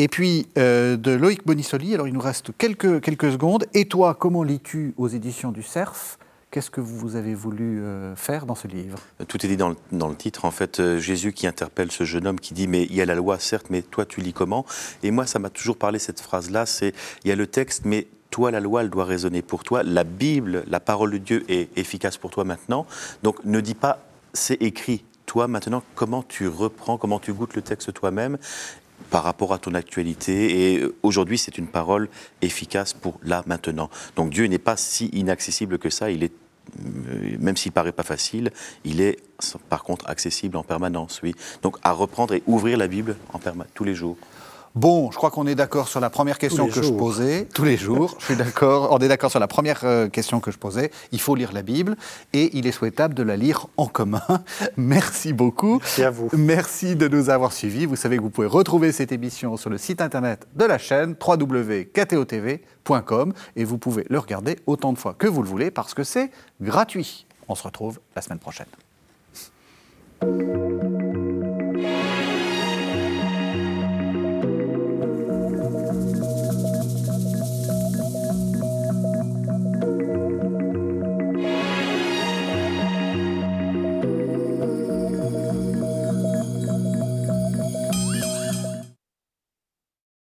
A: Et puis euh, de Loïc Bonisoli, alors il nous reste quelques, quelques secondes. Et toi, comment lis-tu aux éditions du CERF? Qu'est-ce que vous avez voulu euh, faire dans ce livre?
B: Tout est dit dans le, dans le titre. En fait, euh, Jésus qui interpelle ce jeune homme qui dit Mais il y a la loi, certes, mais toi, tu lis comment? Et moi, ça m'a toujours parlé cette phrase-là c'est Il y a le texte, mais toi, la loi, elle doit résonner pour toi. La Bible, la parole de Dieu est efficace pour toi maintenant. Donc ne dis pas C'est écrit. Toi, maintenant, comment tu reprends, comment tu goûtes le texte toi-même? Par rapport à ton actualité. Et aujourd'hui, c'est une parole efficace pour là, maintenant. Donc Dieu n'est pas si inaccessible que ça. Il est euh, même s'il paraît pas facile, il est par contre accessible en permanence, oui. Donc à reprendre et ouvrir la Bible en tous les jours.
A: Bon, je crois qu'on est d'accord sur la première question que je posais. Tous les jours, je suis d'accord. On est d'accord sur la première euh, question que je posais. Il faut lire la Bible et il est souhaitable de la lire en commun. Merci beaucoup.
C: Merci à vous.
A: Merci de nous avoir suivis. Vous savez que vous pouvez retrouver cette émission sur le site internet de la chaîne www.ktotv.com et vous pouvez le regarder autant de fois que vous le voulez parce que c'est gratuit. On se retrouve la semaine prochaine.